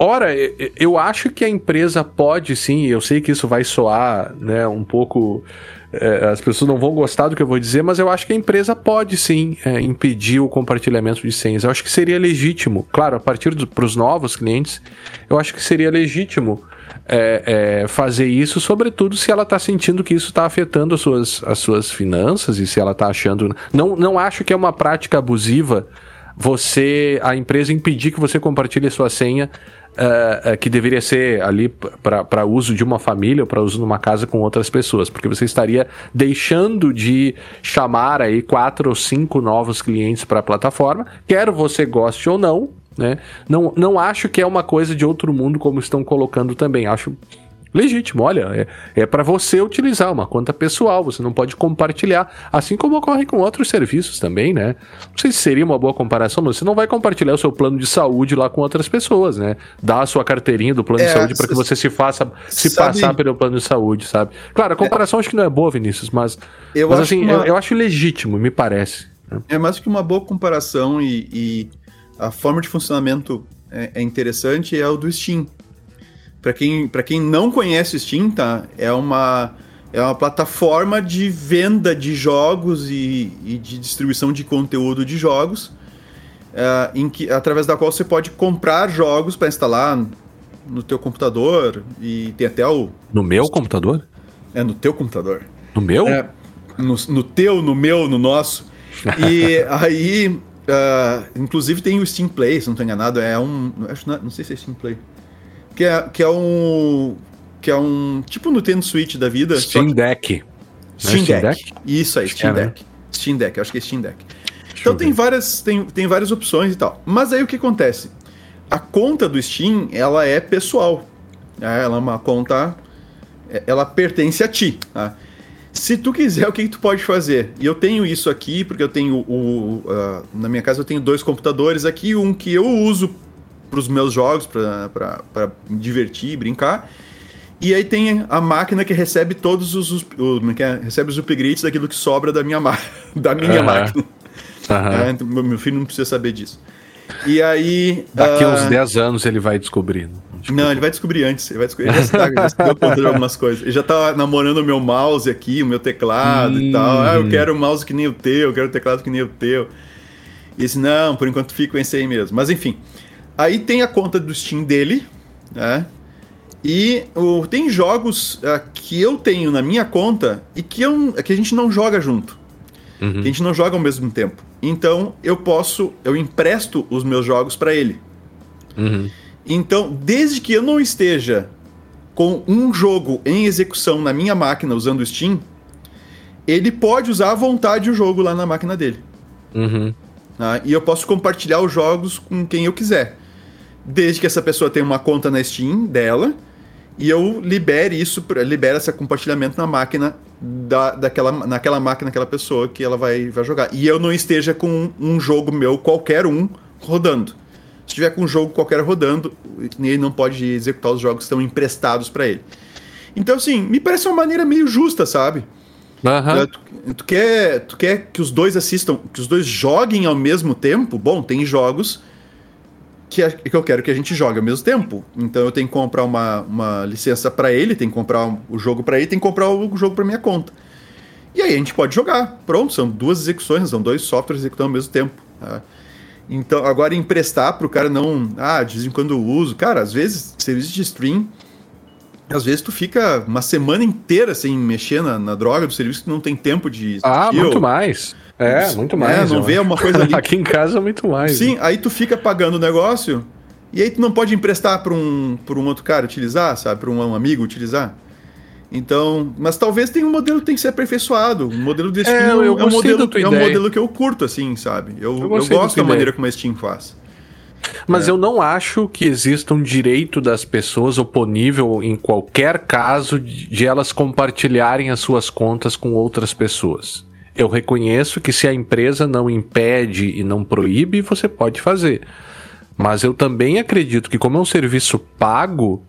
Ora, eu acho que a empresa pode sim, eu sei que isso vai soar né, um pouco. É, as pessoas não vão gostar do que eu vou dizer, mas eu acho que a empresa pode sim é, impedir o compartilhamento de senhas. Eu acho que seria legítimo, claro, a partir para os novos clientes, eu acho que seria legítimo é, é, fazer isso, sobretudo se ela está sentindo que isso está afetando as suas, as suas finanças e se ela está achando. Não, não acho que é uma prática abusiva você, a empresa, impedir que você compartilhe a sua senha uh, uh, que deveria ser ali para uso de uma família ou para uso numa casa com outras pessoas, porque você estaria deixando de chamar aí quatro ou cinco novos clientes para a plataforma, quer você goste ou não, né? Não, não acho que é uma coisa de outro mundo como estão colocando também. Acho legítimo. Olha, é, é para você utilizar uma conta pessoal, você não pode compartilhar, assim como ocorre com outros serviços também, né? Não sei se seria uma boa comparação, mas você não vai compartilhar o seu plano de saúde lá com outras pessoas, né? Dá a sua carteirinha do plano é, de saúde para que você se faça se sabe, passar pelo plano de saúde, sabe? Claro, a comparação é, acho que não é boa, Vinícius, mas, eu mas assim, uma... eu, eu, acho legítimo, me parece. Né? É mais que uma boa comparação e, e a forma de funcionamento é, é interessante é o do Steam para quem, quem não conhece o Steam, tá? É uma, é uma plataforma de venda de jogos e, e de distribuição de conteúdo de jogos, é, em que, através da qual você pode comprar jogos para instalar no teu computador e tem até o... No meu computador? É, no teu computador. No meu? É, no, no teu, no meu, no nosso. E aí, uh, inclusive tem o Steam Play, se não estou enganado, é um... Acho, não, não sei se é Steam Play que é, que é um. Que é um. Tipo Nintendo Switch da vida. Steam que... Deck. Steam, é Steam Deck. Deck. Isso aí, Steam é, Deck. Né? Steam Deck, acho que é Steam Deck. Deixa então tem várias, tem, tem várias opções e tal. Mas aí o que acontece? A conta do Steam, ela é pessoal. Né? Ela é uma conta. É, ela pertence a ti. Tá? Se tu quiser, o que, que, tu pode fazer? E eu tenho isso aqui, porque eu tenho o. Uh, na minha casa eu tenho dois computadores aqui, um que eu uso para os meus jogos, para me divertir, brincar. E aí tem a máquina que recebe todos os, os, é é? recebe os upgrades daquilo que sobra da minha, da minha uhum. máquina. Uhum. É, meu filho não precisa saber disso. E aí. Daqui uh... uns 10 anos ele vai descobrir. Não, ele vai descobrir antes. Ele vai descobrir. Ele já, está, já se deu conta de algumas coisas. Ele já tá namorando o meu mouse aqui, o meu teclado hum. e tal. Ah, eu hum. quero um mouse que nem o teu, eu quero um teclado que nem o teu. E disse, não, por enquanto fico esse aí mesmo. Mas enfim. Aí tem a conta do Steam dele, né? E o, tem jogos uh, que eu tenho na minha conta e que, eu, que a gente não joga junto. Uhum. Que a gente não joga ao mesmo tempo. Então eu posso, eu empresto os meus jogos para ele. Uhum. Então, desde que eu não esteja com um jogo em execução na minha máquina usando o Steam, ele pode usar à vontade o jogo lá na máquina dele. Uhum. Ah, e eu posso compartilhar os jogos com quem eu quiser. Desde que essa pessoa tenha uma conta na Steam dela e eu libere isso, libere esse compartilhamento na máquina da, daquela, naquela máquina daquela pessoa que ela vai, vai jogar. E eu não esteja com um jogo meu, qualquer um, rodando. Se tiver com um jogo qualquer rodando, ele não pode executar os jogos que estão emprestados para ele. Então, assim, me parece uma maneira meio justa, sabe? Uhum. Tu, tu, quer, tu quer que os dois assistam, que os dois joguem ao mesmo tempo? Bom, tem jogos que, é, que eu quero que a gente jogue ao mesmo tempo. Então eu tenho que comprar uma, uma licença para ele, tem que comprar o jogo para ele, tem que comprar o jogo para minha conta. E aí a gente pode jogar. Pronto, são duas execuções, são dois softwares executando ao mesmo tempo. Tá? Então, agora emprestar para o cara não. Ah, de vez em quando eu uso. Cara, às vezes, serviço de stream. Às vezes tu fica uma semana inteira sem mexer na, na droga do serviço que não tem tempo de. Ah, muito mais. É, muito mais. É, não vê uma coisa ali. Aqui em casa, muito mais. Sim, né? aí tu fica pagando o negócio e aí tu não pode emprestar para um, um outro cara utilizar, sabe? Para um amigo utilizar. Então, mas talvez tenha um modelo que tem que ser aperfeiçoado. Um modelo desse é, eu, eu é um modelo, é um modelo que eu curto, assim, sabe? Eu, eu, eu gosto da maneira como a Steam faz. Mas é. eu não acho que exista um direito das pessoas oponível em qualquer caso de elas compartilharem as suas contas com outras pessoas eu reconheço que se a empresa não impede e não proíbe, você pode fazer. Mas eu também acredito que, como é um serviço pago,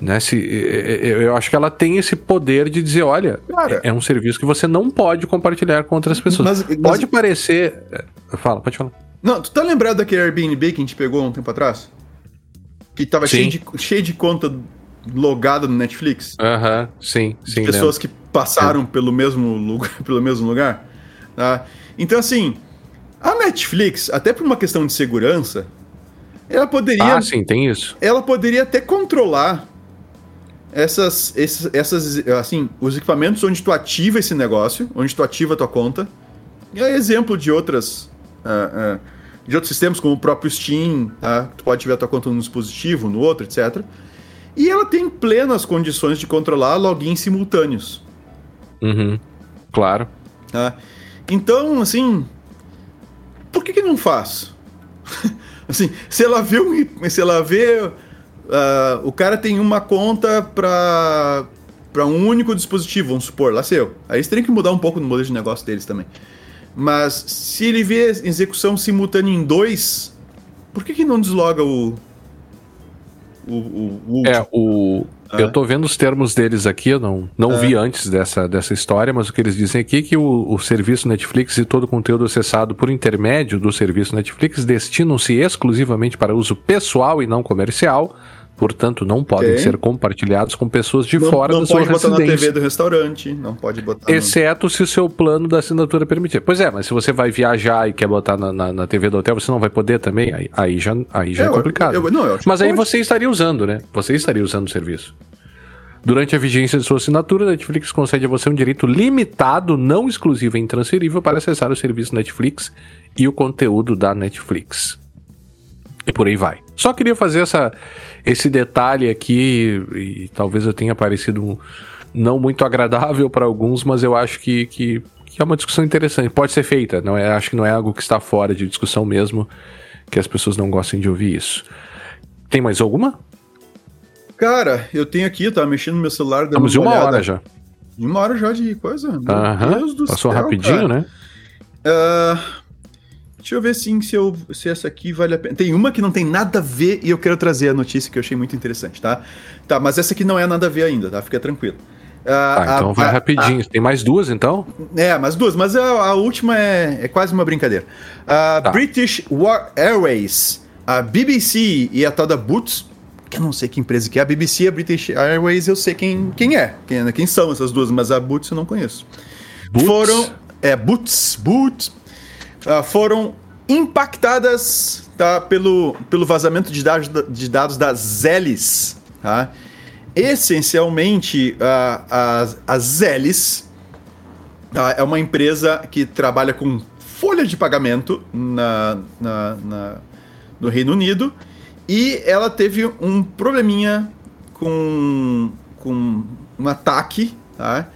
né, se, eu acho que ela tem esse poder de dizer: olha, Cara, é um serviço que você não pode compartilhar com outras pessoas. Mas, mas... Pode parecer. É, fala, pode falar. Não, tu tá lembrado daquele Airbnb que a gente pegou um tempo atrás? Que tava cheio de, cheio de conta logada no Netflix? Aham, uh -huh, sim, sim. De pessoas lembro. que passaram é. pelo, mesmo lugar, pelo mesmo lugar. Tá? Então, assim, a Netflix, até por uma questão de segurança, ela poderia. Ah, sim, tem isso. Ela poderia até controlar essas, esses, essas, assim, os equipamentos onde tu ativa esse negócio, onde tu ativa a tua conta. É exemplo de outras. Uh, uh, de outros sistemas, como o próprio Steam, tá? tu pode ativar a tua conta num dispositivo, no outro, etc. E ela tem plenas condições de controlar logins simultâneos. Uhum. Claro. Tá? Então, assim, por que, que não faz? assim, se ela vê, um, se ela vê uh, o cara tem uma conta para para um único dispositivo, vamos supor, lá seu. Aí eles teriam que mudar um pouco no modelo de negócio deles também. Mas se ele vê execução simultânea em dois, por que, que não desloga o, o, o, o é, o, ah. Eu tô vendo os termos deles aqui, eu não, não ah. vi antes dessa, dessa história, mas o que eles dizem aqui é que o, o serviço Netflix e todo o conteúdo acessado por intermédio do serviço Netflix destinam-se exclusivamente para uso pessoal e não comercial, Portanto, não podem okay. ser compartilhados com pessoas de não, fora não da sua residência. Não pode botar na TV do restaurante, não pode botar... Exceto no... se o seu plano da assinatura permitir. Pois é, mas se você vai viajar e quer botar na, na, na TV do hotel, você não vai poder também? Aí, aí já, aí já é, é complicado. Eu, eu, não, mas aí pode. você estaria usando, né? Você estaria usando o serviço. Durante a vigência de sua assinatura, a Netflix concede a você um direito limitado, não exclusivo e intransferível para acessar o serviço Netflix e o conteúdo da Netflix. E por aí vai. Só queria fazer essa, esse detalhe aqui, e talvez eu tenha parecido não muito agradável para alguns, mas eu acho que, que, que, é uma discussão interessante. Pode ser feita, não é, acho que não é algo que está fora de discussão mesmo, que as pessoas não gostem de ouvir isso. Tem mais alguma? Cara, eu tenho aqui, tá mexendo no meu celular. Estamos em uma, uma hora já. Uma hora já de coisa? Meu Aham. Deus do Passou céu, rapidinho, cara. né? Ah, deixa eu ver sim, se, eu, se essa aqui vale a pena. Tem uma que não tem nada a ver e eu quero trazer a notícia que eu achei muito interessante, tá? Tá, mas essa aqui não é nada a ver ainda, tá? Fica tranquilo. Ah, Tá, então a- vai a- rapidinho. Tem mais duas, então? a- é, mas duas, mas a, a última é, é quase uma brincadeira. A Tá. British War Airways, a BBC e a tal da Boots, que eu não sei que empresa que é, a BBC e a British Airways eu sei quem, quem é, quem, quem são essas duas, mas a Boots eu não conheço. Boots? Foram, é, Boots, Boots, ah, foram impactadas tá, pelo, pelo vazamento de dados, da- de dados da Zelis, tá? Essencialmente, a, a, a Zelis tá, é uma empresa que trabalha com folha de pagamento na, na- na- no Reino Unido e ela teve um probleminha com, com um ataque, tá?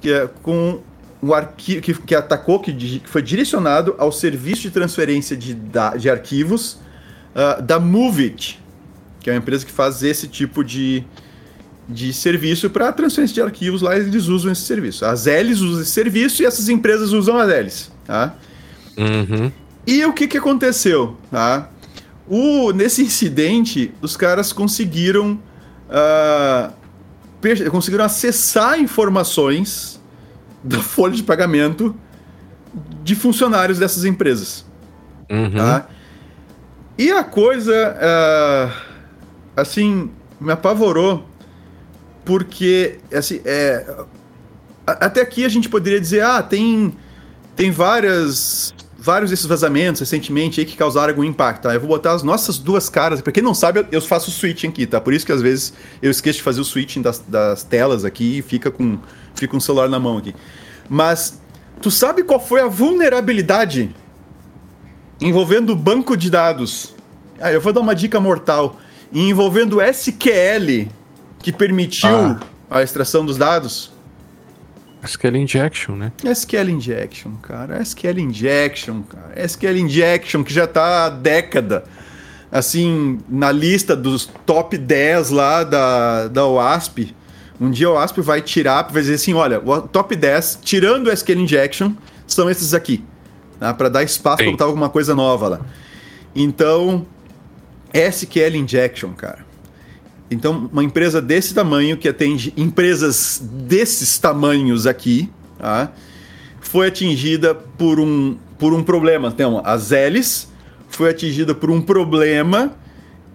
Que é com um arquivo que, que atacou, que, que foi direcionado ao serviço de transferência de, da- de arquivos ah, da Movit, que é uma empresa que faz esse tipo de, de serviço para transferência de arquivos lá, eles usam esse serviço. As Elis usam esse serviço e essas empresas usam as Elis, tá? Uhum. E o que, que aconteceu? Tá? O, nesse incidente, os caras conseguiram, per- conseguiram acessar informações da folha de pagamento de funcionários dessas empresas. Uhum. Tá? E a coisa, ah, assim, me apavorou, porque, assim, é, até aqui a gente poderia dizer, ah, tem, tem várias, vários desses vazamentos recentemente aí que causaram algum impacto, tá? Eu vou botar as nossas duas caras, pra quem não sabe, eu- faço switching aqui, tá? Por isso que às vezes eu esqueço de fazer o switching das, das telas aqui e fica com, fica com o celular na mão aqui. Mas, tu sabe qual foi a vulnerabilidade envolvendo banco de dados. Ah, eu vou dar uma dica mortal. Envolvendo SQL, que permitiu Ah. a extração dos dados. SQL Injection, né? SQL Injection, cara. SQL Injection, cara. SQL Injection, que já tá há década, assim, na lista dos top 10 lá da, da OASP. Um dia a OASP vai tirar, vai dizer assim, olha, o top 10, tirando o SQL Injection, são esses aqui. Tá? Para dar espaço para botar alguma coisa nova lá. Então, SQL Injection, cara. Então, uma empresa desse tamanho, que atende empresas desses tamanhos aqui, tá? foi atingida por um, por um problema. Então, a Zelis foi atingida por um problema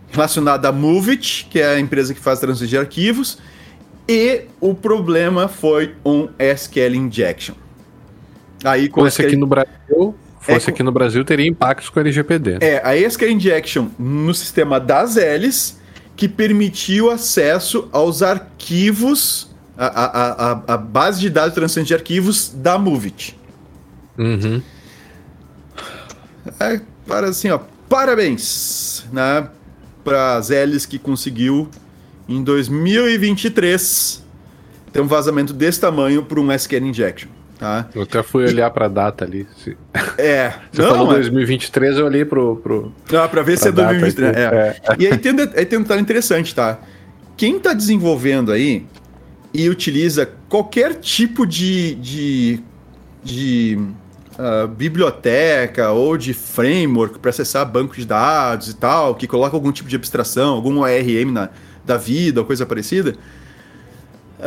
relacionado à Movit, que é a empresa que faz transferência de arquivos, e o problema foi um SQL Injection. Aí, com Fosse SQL aqui no Brasil, fosse É, aqui no Brasil, teria impactos com o LGPD. É, a SQL Injection no sistema das Ls que permitiu acesso aos arquivos, a, a, a, a base de dados de transferência de arquivos da Movit. Uhum. É, para assim, ó, parabéns, né, para as Ls que conseguiu em 2023 ter um vazamento desse tamanho por um SQL Injection, tá? Eu até fui olhar pra data ali. Se- É, Você falou é- 2023, eu olhei pro. pro... Ah, pra ver se é Pra data 2023. aqui, É. E aí tem, um aí tem um detalhe interessante, tá? Quem tá desenvolvendo aí e utiliza qualquer tipo de, de, de ah, biblioteca ou de framework para acessar banco de dados e tal, que coloca algum tipo de abstração, algum ORM na, da vida ou coisa parecida.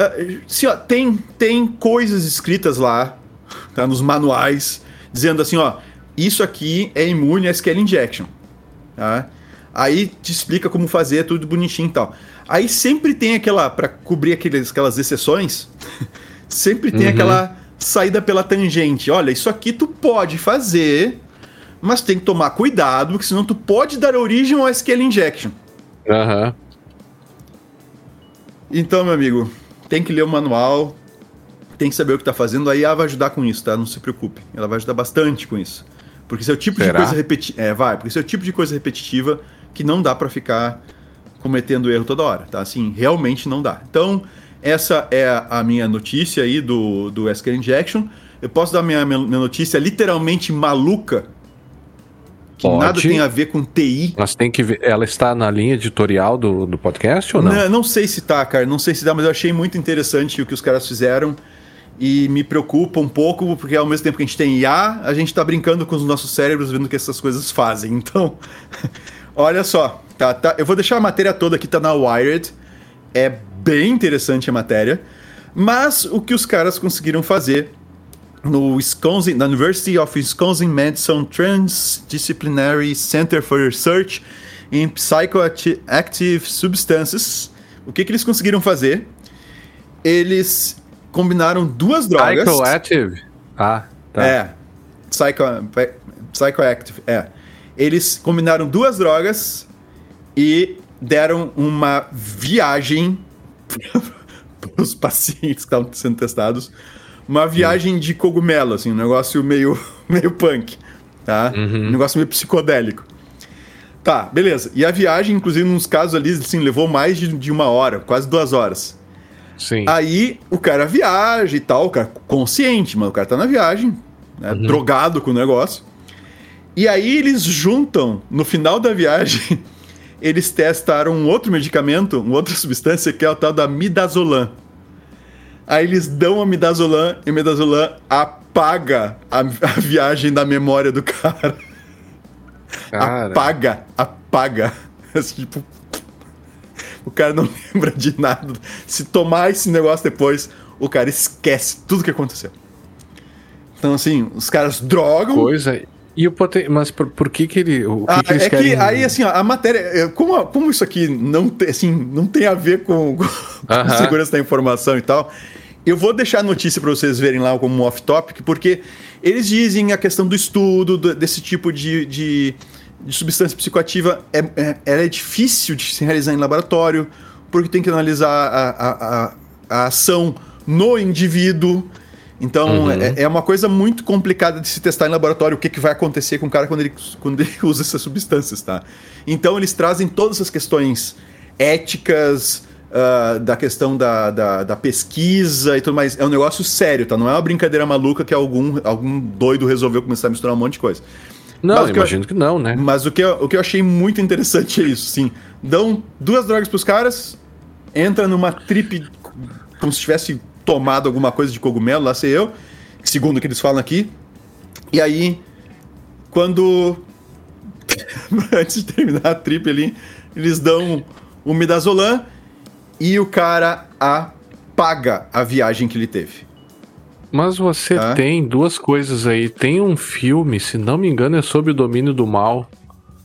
Ah, assim, ó, tem, tem coisas escritas lá, tá, nos manuais, dizendo assim, ó, isso aqui é imune a SQL Injection. Tá? Aí te explica como fazer tudo bonitinho e tal. Aí sempre tem aquela, para cobrir aqueles, aquelas exceções, sempre tem Uhum. aquela saída pela tangente. Olha, isso aqui tu pode fazer, mas tem que tomar cuidado, porque senão tu pode dar origem ao SQL Injection. Aham. Então, meu amigo, tem que ler o manual, tem que saber o que tá fazendo, aí ela vai ajudar com isso, tá? Não se preocupe. Ela vai ajudar bastante com isso. Porque isso é o tipo Será? de coisa repetitiva. É, vai, porque isso é o tipo de coisa repetitiva que não dá pra ficar cometendo erro toda hora, tá? Assim, realmente não dá. Então, essa é a minha notícia aí do, do SQL Injection. Eu posso dar minha, minha notícia literalmente maluca, que Pode. nada tem a ver com TI. Mas tem que ver. Ela está na linha editorial do, do podcast ou não? Não, não sei se tá, cara. Não sei se dá, mas eu achei muito interessante o que os caras fizeram. e me preocupa um pouco, porque ao mesmo tempo que a gente tem IA, a gente tá brincando com os nossos cérebros vendo o que essas coisas fazem. Então, olha só, tá, tá, eu vou deixar a matéria toda aqui, tá na Wired. É bem interessante a matéria. Mas o que os caras conseguiram fazer no Wisconsin, na University of Wisconsin Madison Transdisciplinary Center for Research in Psychoactive Substances, o que, que eles conseguiram fazer? Eles combinaram duas drogas. Psychoactive? Ah, tá. É. Psycho, psychoactive, é. Eles combinaram duas drogas e deram uma viagem para os pacientes que estavam sendo testados. Uma viagem de cogumelo, assim, um negócio meio, meio punk, tá? Uhum. Um negócio meio psicodélico. Tá, beleza. E a viagem, inclusive, nos casos ali, assim, levou mais de, de uma hora, quase duas horas. Sim. Aí o cara viaja e tal, o cara consciente, mas o cara tá na viagem, né, Uhum. drogado com o negócio. E aí eles juntam, no final da viagem, eles testaram um outro medicamento, uma outra substância, que é o tal da midazolam. Aí eles dão a midazolam e o midazolam apaga a, a viagem da memória do cara. Cara. Apaga, apaga. Assim, tipo, o cara não lembra de nada. Se tomar esse negócio depois, o cara esquece tudo que aconteceu. Então, assim, os caras drogam. Coisa. E o poten... Mas por, por que que ele... O que Ah, que é que querem... aí, assim, ó, a matéria. é, Como, como isso aqui não tem, assim, não tem a ver com, com Aham. segurança da informação e tal, eu vou deixar a notícia para vocês verem lá como off-topic, porque eles dizem a questão do estudo do- desse tipo de, de, de substância psicoativa é, é, ela é difícil de se realizar em laboratório, porque tem que analisar a, a, a, a ação no indivíduo. Então, Uhum. é, é uma coisa muito complicada de se testar em laboratório o que, que vai acontecer com o cara quando ele, quando ele usa essas substâncias, tá? Então, eles trazem todas essas questões éticas, ah, da questão da, da, da pesquisa e tudo mais. É um negócio sério, tá? Não é uma brincadeira maluca que algum, algum doido resolveu começar a misturar um monte de coisa. Não, que eu- imagino que não, né? Mas o que, eu, o que eu achei muito interessante é isso, sim. Dão duas drogas pros caras, entra numa trip como se tivesse tomado alguma coisa de cogumelo, lá sei eu, segundo o que eles falam aqui. E aí, quando. Antes de terminar a trip ali, eles dão o midazolam e o cara apaga a viagem que ele teve. Mas você Tá. tem duas coisas aí. Tem um filme, se não me engano, é sobre o domínio do mal.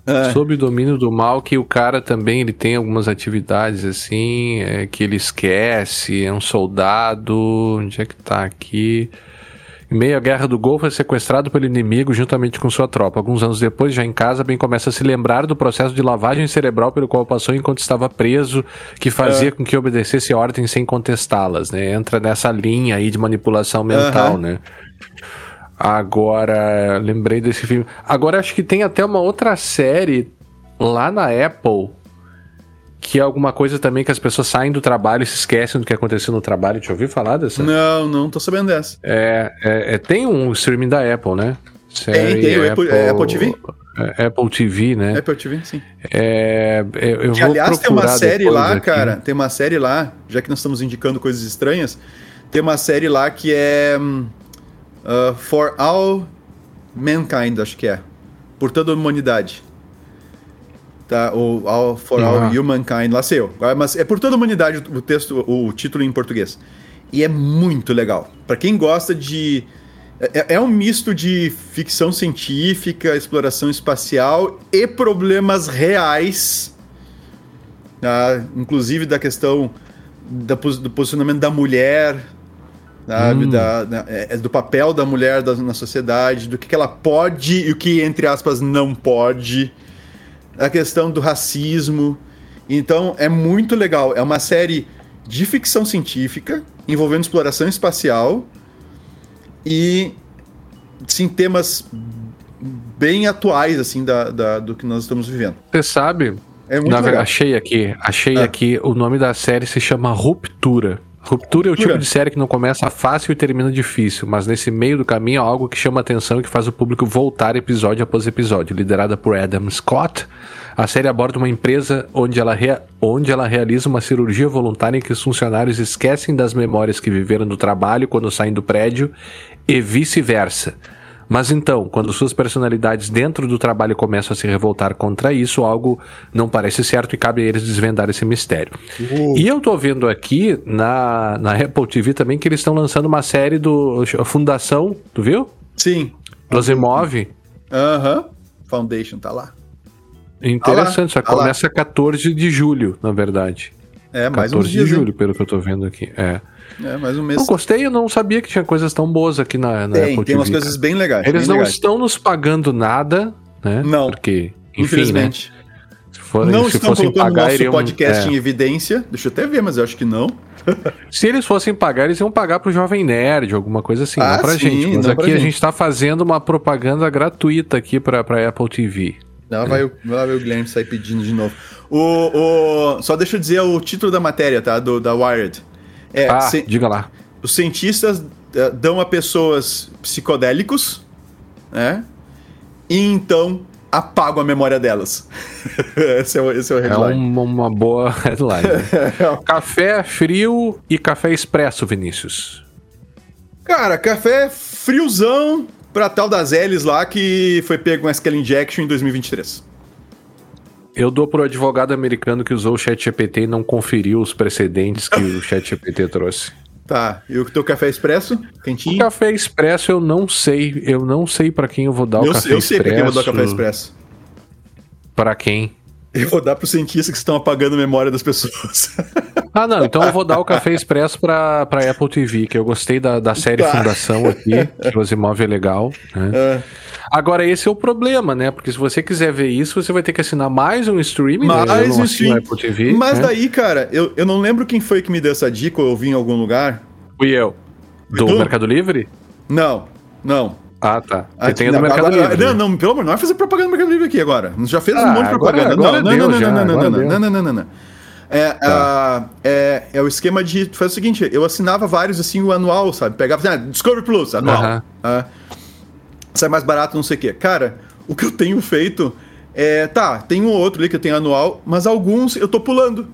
É. Sob o domínio do mal, que o cara também ele tem algumas atividades assim, é, que ele esquece, é um soldado. Onde é que tá aqui? Em meio à guerra do Golfo, é sequestrado pelo inimigo juntamente com sua tropa. Alguns anos depois, já em casa, bem começa a se lembrar do processo de lavagem cerebral pelo qual passou enquanto estava preso, que fazia com que obedecesse ordens sem contestá-las, né? Entra nessa linha aí de manipulação mental, né? Agora, lembrei desse filme. Agora acho que tem até uma outra série lá na Apple que é alguma coisa também que as pessoas saem do trabalho e se esquecem do que aconteceu no trabalho. Te ouviu falar dessa? Não, não tô sabendo dessa. É, é- é- tem um streaming da Apple, né? Tem, tem, o Apple- é Apple TV? é, Apple TV, né? Apple TV, sim. É, é, eu Que, vou aliás, tem uma série lá, aqui. cara. Tem uma série lá, já que nós estamos indicando coisas estranhas, tem uma série lá que é. hum, uh, For All Mankind, acho que é. Por toda a humanidade. Tá? Ou all, For All Ah. Humankind, lá sei eu. Mas é por toda a humanidade o texto, o título em português. E é muito legal. Pra quem gosta de. É, é um misto de ficção científica, exploração espacial e problemas reais tá? inclusive da questão da do posicionamento da mulher, sabe? Hum. Da, da- é, do papel da mulher da- na sociedade, do que, que ela pode e o que, entre aspas, não pode, a questão do racismo. Então, é muito legal. É uma série de ficção científica envolvendo exploração espacial e, sim, temas bem atuais, assim, da, da- do que nós estamos vivendo. Você sabe? É muito Na legal. achei aqui, achei Ah. aqui, o nome da série se chama Ruptura. Ruptura é o tipo de série que não começa fácil e termina difícil, mas nesse meio do caminho é algo que chama atenção e que faz o público voltar episódio após episódio. Liderada por Adam Scott, A série aborda uma empresa onde ela, rea, onde ela realiza uma cirurgia voluntária em que os funcionários esquecem das memórias que viveram do trabalho quando saem do prédio e vice-versa. Mas então, quando suas personalidades dentro do trabalho começam a se revoltar contra isso, algo não parece certo e cabe a eles desvendar esse mistério. Uh. E eu tô vendo aqui na, na Apple TV também que eles estão lançando uma série do Fundação, tu viu? Sim. Rosemove. Aham. Uh -huh. Foundation, tá lá. Interessante, ah só começa ah 14 de julho, na verdade. É, mais 14 uns dias, de julho, hein? pelo que eu tô vendo aqui. É. É, mais um mês. Eu gostei, eu não sabia que tinha coisas tão boas aqui na, na tem, Apple Tem umas coisas bem legais. Eles bem não legais. estão nos pagando nada, né? Não. Porque, enfim, né? infelizmente. Né? Se for, não se estão colocando pagar, nosso iriam, podcast é. em evidência. Deixa eu até ver, mas eu acho que não. Se eles fossem pagar, eles iam pagar pro Jovem Nerd, alguma coisa assim, Ah, não pra sim, gente. Mas não aqui a gente. gente tá fazendo uma propaganda gratuita aqui pra, pra Apple TV. Lá vai, o- lá vai o Guilherme sair pedindo de novo. O, o, só deixa eu dizer o título da matéria, tá? Do, da Wired. É, ah, ci- diga lá. os cientistas eh, dão a pessoas psicodélicos, né? E então apagam a memória delas. esse, é o, esse é o É headline. uma, uma boa headline. né? café frio e café expresso, Vinícius. Cara, café friozão pra tal das L's lá que foi pego com SQL Injection em 2023. Eu dou pro advogado americano que usou o ChatGPT e não conferiu os precedentes que o ChatGPT trouxe. Tá, e o teu café expresso? O Quentinho? café expresso eu não sei, eu não sei pra quem eu vou dar o eu, café eu expresso. sei pra quem eu vou dar café expresso. Pra quem? Eu vou dar pros cientistas que estão apagando a memória das pessoas. Ah, não, então eu vou dar o café expresso pra, pra Apple TV, que eu gostei da, da série Tá. Fundação aqui, que o Asimov é legal, né? É. Agora, esse é o problema, né? Porque se você quiser ver isso, você vai ter que assinar mais um streaming, né? Mais não um assino stream. a Apple TV. Mas né? daí, cara, eu, eu não lembro quem foi que me deu essa dica ou eu vi em algum lugar. Fui eu. Do? Mercado Livre? Não, não. Ah, tá. Você Ah, tem a do não, Mercado agora- Livre. Não, não, pelo amor, não vai fazer propaganda do Mercado Livre aqui agora. Já fez um Ah, monte de agora- propaganda. agora não, não, deu não, já, não, não, não, agora não, deu. não, não, não, não, não. É, ah, é, é o esquema de. Tu faz o seguinte, eu assinava vários assim, o anual, sabe? Pegava assim, ah, Discovery Plus, anual. Aham. Ah, sai mais barato, não sei o quê. Cara, o que eu tenho feito é. Tá, tem um ou outro ali que eu tenho anual, mas alguns eu tô pulando.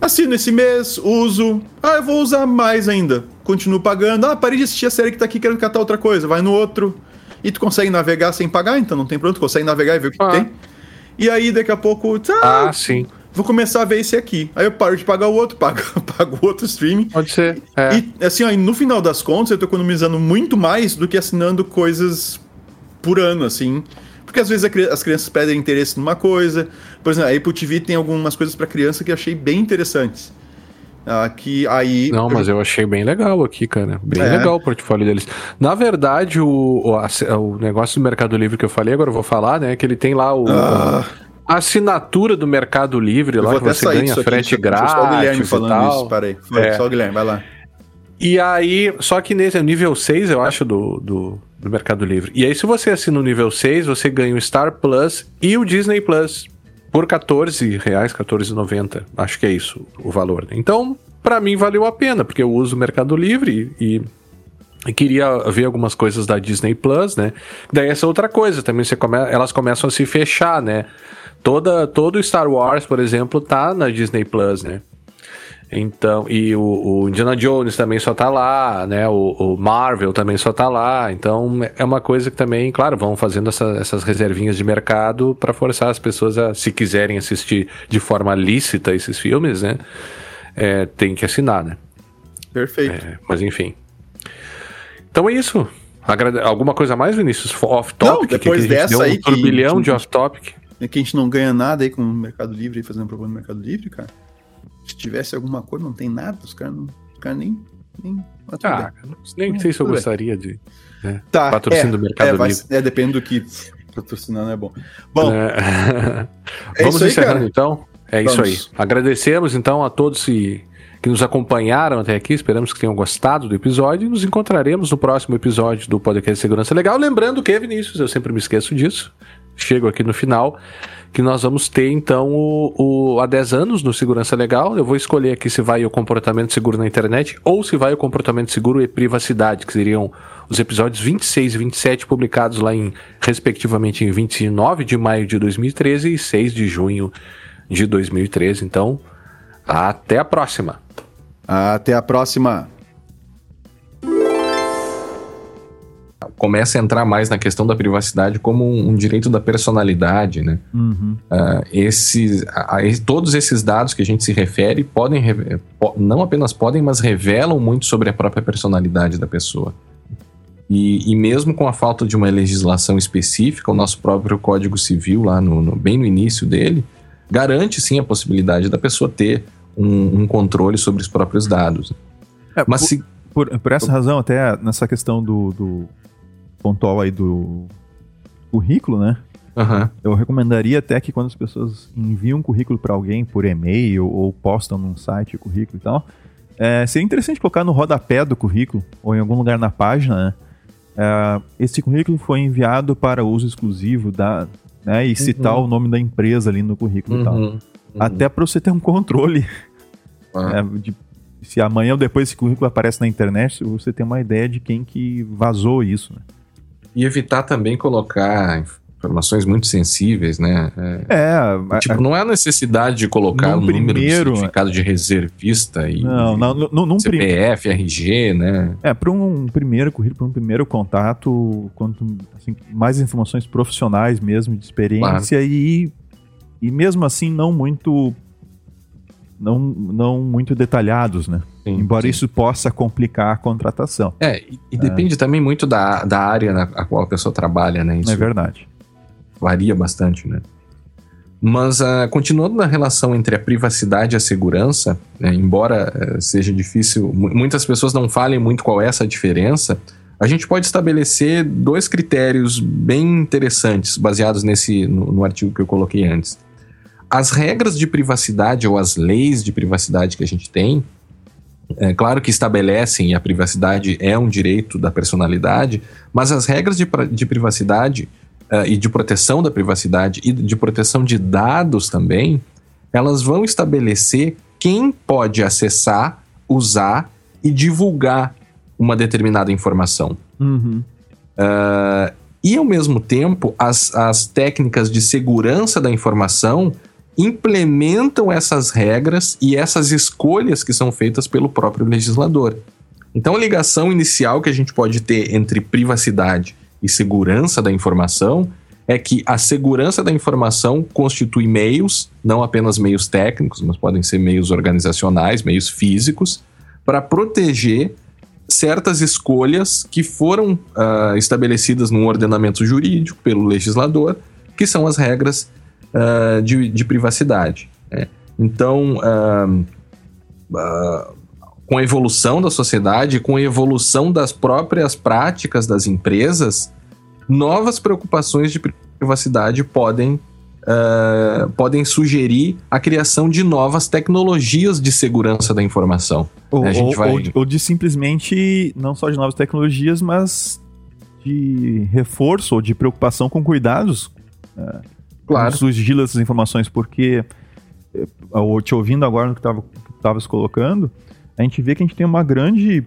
Assino esse mês, uso. Ah, eu vou usar mais ainda. Continuo pagando. Ah, parei de assistir a série que tá aqui, quero catar outra coisa. Vai no outro. E tu consegue navegar sem pagar, então não tem problema. Tu consegue navegar e ver o que Ah. tem. E aí, daqui a pouco, tá, Ah, sim. Vou começar a ver esse aqui. Aí eu paro de pagar o outro, pago, pago o outro streaming. Pode ser. É. E assim, ó, no final das contas, eu tô economizando muito mais do que assinando coisas por ano, assim. Porque às vezes as crianças perdem interesse numa coisa. Por exemplo, a Apple TV tem algumas coisas pra criança que eu achei bem interessantes. Ah, que aí. Não, mas eu achei bem legal aqui, cara. Bem É. legal o portfólio deles. Na verdade, o, o, o negócio do Mercado Livre que eu falei, agora eu vou falar, né? Que ele tem lá o. Ah. A assinatura do Mercado Livre lá, que você ganha aqui, frete deixa eu Só o Guilherme grátis falando isso. Para. Vai, É. Só o Guilherme, vai lá. E aí, só que nesse é nível 6, eu acho, do, do, do Mercado Livre. E aí, se você assina o nível 6, você ganha o Star Plus e o Disney Plus por 14 reais, 14,90. Acho que é isso o valor. né? Então, pra mim, valeu a pena, porque eu uso o Mercado Livre e, e queria ver algumas coisas da Disney Plus, né? Daí essa outra coisa também, você come, elas começam a se fechar, né? Toda, todo Star Wars, por exemplo, tá na Disney Plus, né? Então, e o, o Indiana Jones também só tá lá, né? O, o Marvel também só tá lá. Então, é uma coisa que também, claro, vão fazendo essa- essas reservinhas de mercado para forçar as pessoas a, se quiserem assistir de forma lícita esses filmes, né? É, tem que assinar, né? Perfeito. É, mas enfim. Então é isso. Agrade- Alguma coisa a mais, Vinícius? Off-topic? Não, depois que dessa aí um turbilhão que- de off-topic. É que a gente não ganha nada aí com o Mercado Livre, fazendo propaganda no Mercado Livre, cara. Se tivesse alguma coisa, não tem nada, os caras não. Os nem. nem Ah, nem sei se eu gostaria de. né? tá, patrocínio é, do Mercado é, vai- Livre. é, depende do que patrocinar não é bom. Bom, É. É Vamos aí, encerrando então. É isso aí. Vamos. Agradecemos então a todos que, que nos acompanharam até aqui. Esperamos que tenham gostado do episódio. E nos encontraremos no próximo episódio do Podcast Segurança Legal. Lembrando que, Vinícius, eu sempre me esqueço disso. Chego aqui no final, que nós vamos ter então o, o há 10 anos no Segurança Legal. Eu vou escolher aqui se vai o comportamento seguro na internet ou se vai o comportamento seguro e privacidade, que seriam os episódios 26 e 27 publicados lá em respectivamente em 29 de maio de 2013 e 6 de junho de 2013. Então, até a próxima. Até a próxima. Começa a entrar mais na questão da privacidade como um, um direito da personalidade, né? Uhum. Uh, esses, a, a, todos esses dados que a gente se refere podem, não apenas podem, mas revelam muito sobre a própria personalidade da pessoa. E, e mesmo com a falta de uma legislação específica, o nosso próprio Código Civil, lá no, no bem no início dele, garante sim a possibilidade da pessoa ter um, um controle sobre os próprios dados. É, mas por, se... por, por, essa razão, até nessa questão do, do pontual aí do currículo, né? Uhum. Eu recomendaria até que quando as pessoas enviam um currículo para alguém por e-mail ou postam num site o currículo e tal, é, seria interessante colocar no rodapé do currículo ou em algum lugar na página, né? É, esse currículo foi enviado para uso exclusivo da, né, e citar uhum. o nome da empresa ali no currículo uhum. e tal. Uhum. Até para você ter um controle é, de se amanhã ou depois esse currículo aparece na internet, você tem uma ideia de quem que vazou isso, né? E evitar também colocar informações muito sensíveis, né? É. é tipo, não é a necessidade de colocar o número do certificado de reservista e não, não, num CPF, prim... RG, né? É, para um primeiro currículo, para um primeiro contato, quanto assim, mais informações profissionais mesmo, de experiência claro. e, e mesmo assim não muito não, não muito detalhados, né? Sim, Embora sim. isso possa complicar a contratação. É, e, e depende é. também muito da, da área na qual a pessoa trabalha, né? Isso é verdade. Varia bastante, né? Mas, uh, continuando na relação entre a privacidade e a segurança, né, embora uh, seja difícil, muitas pessoas não falem muito qual é essa diferença, a gente pode estabelecer dois critérios bem interessantes, baseados nesse no, no artigo que eu coloquei antes. As regras de privacidade ou as leis de privacidade que a gente tem, é claro que estabelecem a privacidade é um direito da personalidade, mas as regras de, de privacidade uh, e de proteção da privacidade e de proteção de dados também, elas vão estabelecer quem pode acessar, usar e divulgar uma determinada informação. Uhum. Uh, e, ao mesmo tempo, as, as técnicas de segurança da informação implementam essas regras e essas escolhas que são feitas pelo próprio legislador. Então, a ligação inicial que a gente pode ter entre privacidade e segurança da informação é que a segurança da informação constitui meios, não apenas meios técnicos, mas podem ser meios organizacionais, meios físicos, para proteger certas escolhas que foram uh, estabelecidas num ordenamento jurídico pelo legislador, que são as regras uh, de, de, privacidade. Né? Então, uh, uh, com a evolução da sociedade, com a evolução das próprias práticas das empresas, novas preocupações de privacidade podem Uh, podem sugerir a criação de novas tecnologias de segurança da informação. Ou, ou, vai... ou, ou, de simplesmente, não só de novas tecnologias, mas de reforço ou de preocupação com cuidados uh, claro. sigilo essas informações, porque eh, te ouvindo agora no que tu estavas colocando, a gente vê que a gente tem uma grande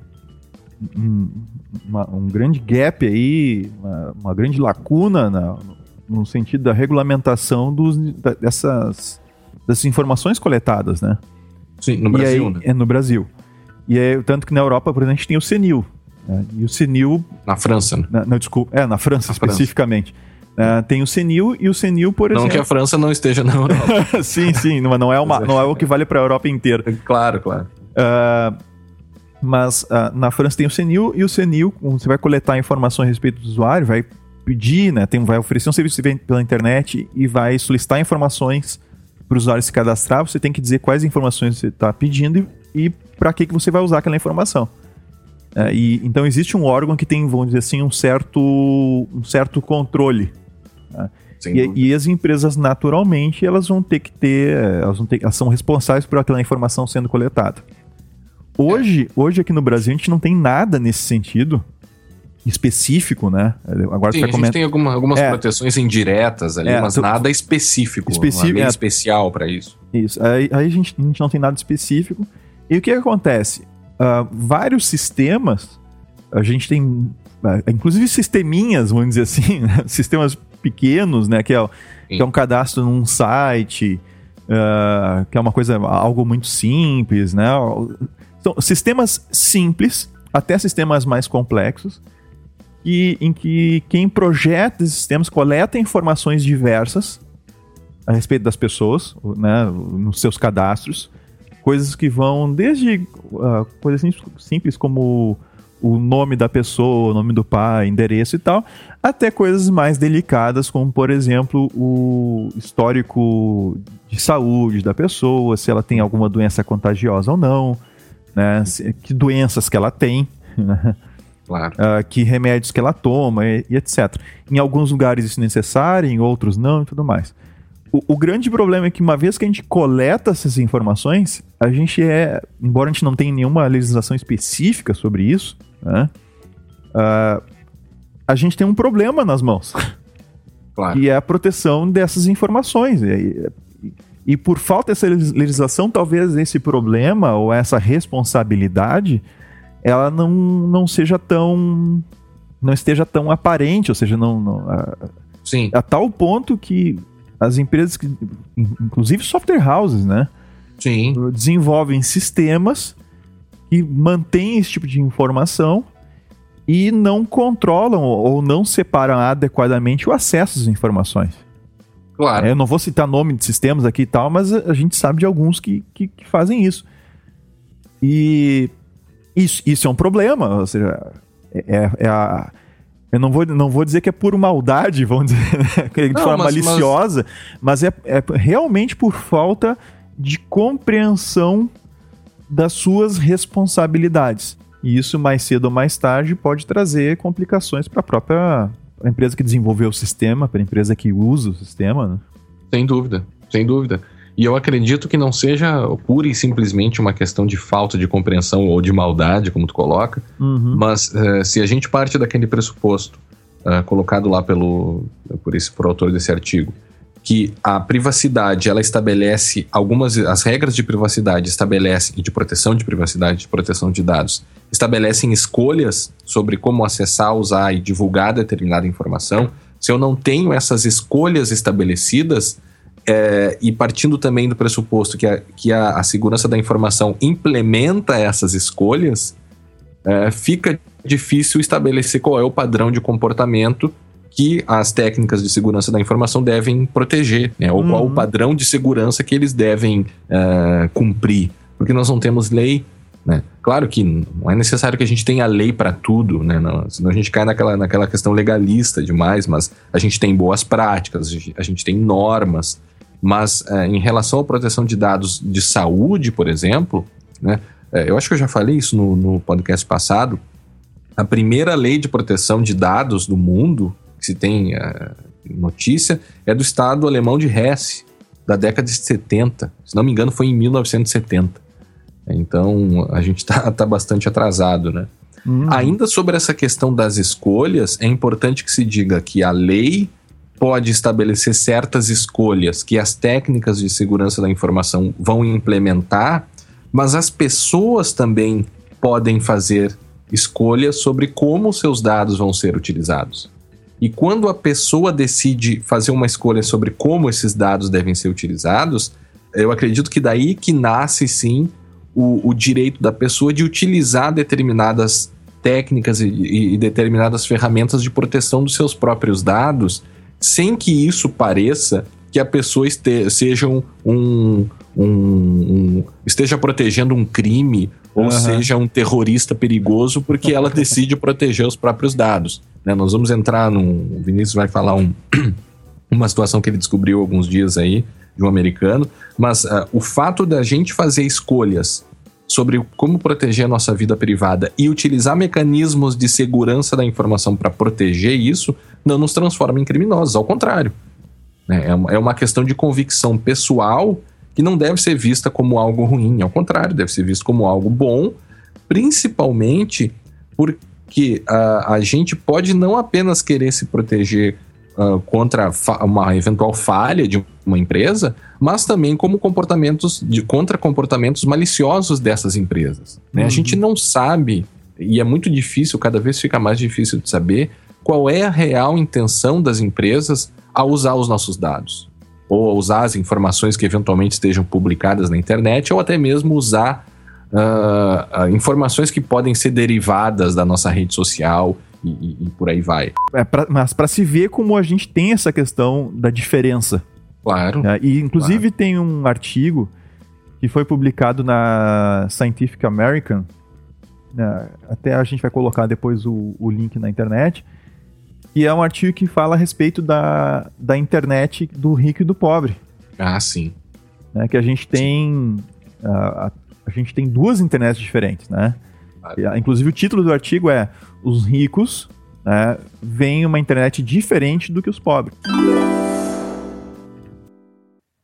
uma, um grande gap aí, uma, uma grande lacuna na, no sentido da regulamentação dos, da, dessas, dessas informações coletadas, né? Sim, no Brasil, aí, né? É no Brasil. E é tanto que na Europa, por exemplo, a gente tem o CENIL. Né? E o CENIL... Na França, né? Na, não, desculpa. É, na França na especificamente. França. Uh, tem o Senil e o Senil, por exemplo. Não que a França não esteja na Europa. sim, sim, não, não, é uma, não é o que vale para a Europa inteira. Claro, claro. Uh, mas uh, na França tem o Senil e o Senil, você vai coletar informações a respeito do usuário, vai pedir, né, tem, vai oferecer um serviço pela internet e vai solicitar informações para o usuário se cadastrar. Você tem que dizer quais informações você está pedindo e, e para que, que você vai usar aquela informação. E, então existe um órgão que tem, vamos dizer assim, um certo, um certo controle né? E, e, as empresas, naturalmente, elas vão ter que ter, elas, vão ter, elas são responsáveis por aquela informação sendo coletada. Hoje, hoje aqui no Brasil, a gente não tem nada nesse sentido. específico, né? Agora Sim, a gente tem alguma, algumas é, proteções indiretas ali, é, mas nada específico, específico é, especial para isso. Isso, aí, aí a, gente, a, gente, não tem nada específico. E o que, que acontece? Uh, vários sistemas, a gente tem, uh, inclusive sisteminhas, vamos dizer assim, né? sistemas pequenos, né? Que é, que é um cadastro num site, uh, que é uma coisa, algo muito simples, né? Então, sistemas simples, até sistemas mais complexos, e, em que quem projeta esses sistemas coleta informações diversas a respeito das pessoas, né, nos seus cadastros, coisas que vão desde uh, coisas simples como o nome da pessoa, o nome do pai, endereço e tal, até coisas mais delicadas, como por exemplo o histórico de saúde da pessoa, se ela tem alguma doença contagiosa ou não, né, se, que doenças que ela tem. Né? Claro. Uh, que remédios que ela toma e, e, etc. Em alguns lugares isso é necessário, em outros não e tudo mais. O, o, grande problema é que uma vez que a gente coleta essas informações, a gente é, embora a gente não tenha nenhuma legislação específica sobre isso, né, uh, a gente tem um problema nas mãos. Claro. Que é a proteção dessas informações. E, e, e por falta dessa legislação, talvez esse problema ou essa responsabilidade ela não, não seja tão. não esteja tão aparente, ou seja, não. não a, Sim. A tal ponto que as empresas, que, inclusive software houses, né? Sim. Desenvolvem sistemas que mantêm esse tipo de informação e não controlam ou não separam adequadamente o acesso às informações. Claro. Eu não vou citar nome de sistemas aqui e tal, mas a gente sabe de alguns que, que, que fazem isso. E isso, isso é um problema, ou seja, é, é, é a. Eu não vou, não vou dizer que é por maldade, vamos dizer, né, de não, forma mas, maliciosa, mas, mas é, é realmente por falta de compreensão das suas responsabilidades. E isso, mais cedo ou mais tarde, pode trazer complicações para a própria empresa que desenvolveu o sistema, para a empresa que usa o sistema. Né? Sem dúvida, sem dúvida. E eu acredito que não seja pura e simplesmente uma questão de falta de compreensão ou de maldade, como tu coloca, uhum. mas uh, se a gente parte daquele pressuposto uh, colocado lá pelo por esse por autor desse artigo, que a privacidade ela estabelece algumas as regras de privacidade estabelecem de proteção de privacidade, de proteção de dados, estabelecem escolhas sobre como acessar, usar e divulgar determinada informação. Se eu não tenho essas escolhas estabelecidas, é, e partindo também do pressuposto que, a, que a, a, segurança da informação implementa essas escolhas, é, fica difícil estabelecer qual é o padrão de comportamento que as técnicas de segurança da informação devem proteger, né? ou uhum. qual o uhum. padrão de segurança que eles devem é, cumprir. Porque nós não temos lei. Né? Claro que não é necessário que a gente tenha lei para tudo, né? Não, senão a gente cai naquela, naquela questão legalista demais, mas a gente tem boas práticas, a gente tem normas. Mas é, em relação à proteção de dados de saúde, por exemplo, né, é, eu acho que eu já falei isso no, no podcast passado. A primeira lei de proteção de dados do mundo, que se tem é, notícia, é do estado alemão de Hesse, da década de 70. Se não me engano, foi em 1970. Então a gente está tá bastante atrasado, né? Uhum. Ainda sobre essa questão das escolhas, é importante que se diga que a lei pode estabelecer certas escolhas que as técnicas de segurança da informação vão implementar, mas as pessoas também podem fazer escolhas sobre como seus dados vão ser utilizados. E quando a pessoa decide fazer uma escolha sobre como esses dados devem ser utilizados, eu acredito que daí que nasce sim o, o direito da pessoa de utilizar determinadas técnicas e, e, determinadas ferramentas de proteção dos seus próprios dados sem que isso pareça que a pessoa este, seja um, um, um, esteja protegendo um crime ou uhum. seja um terrorista perigoso porque ela decide proteger os próprios dados. Né? Nós vamos entrar num. O Vinícius vai falar um, uma situação que ele descobriu alguns dias aí de um americano, mas uh, o fato da gente fazer escolhas sobre como proteger a nossa vida privada e utilizar mecanismos de segurança da informação para proteger isso não nos transforma em criminosos, ao contrário. Né? É, é uma questão de convicção pessoal que não deve ser vista como algo ruim, ao contrário, deve ser visto como algo bom, principalmente por, que uh, a gente pode não apenas querer se proteger uh, contra uma eventual falha de uma empresa, mas também como comportamentos de, contra comportamentos maliciosos dessas empresas. Né? Uhum. A gente não sabe, e é muito difícil, cada vez fica mais difícil de saber, qual é a real intenção das empresas ao usar os nossos dados. Ou usar as informações que eventualmente estejam publicadas na internet, ou até mesmo usar uh, uh, informações que podem ser derivadas da nossa rede social e, e, e por aí vai. É pra, mas para se ver como a gente tem essa questão da diferença. Claro. É, e inclusive claro. tem um artigo que foi publicado na Scientific American. Né, até a gente vai colocar depois o, o link na internet. E é um artigo que fala a respeito da, da internet do rico e do pobre. Ah, sim. Né, que a gente tem. A, a, gente tem duas internets diferentes, né? Claro. Inclusive o título do artigo é Os ricos né, veem uma internet diferente do que os pobres.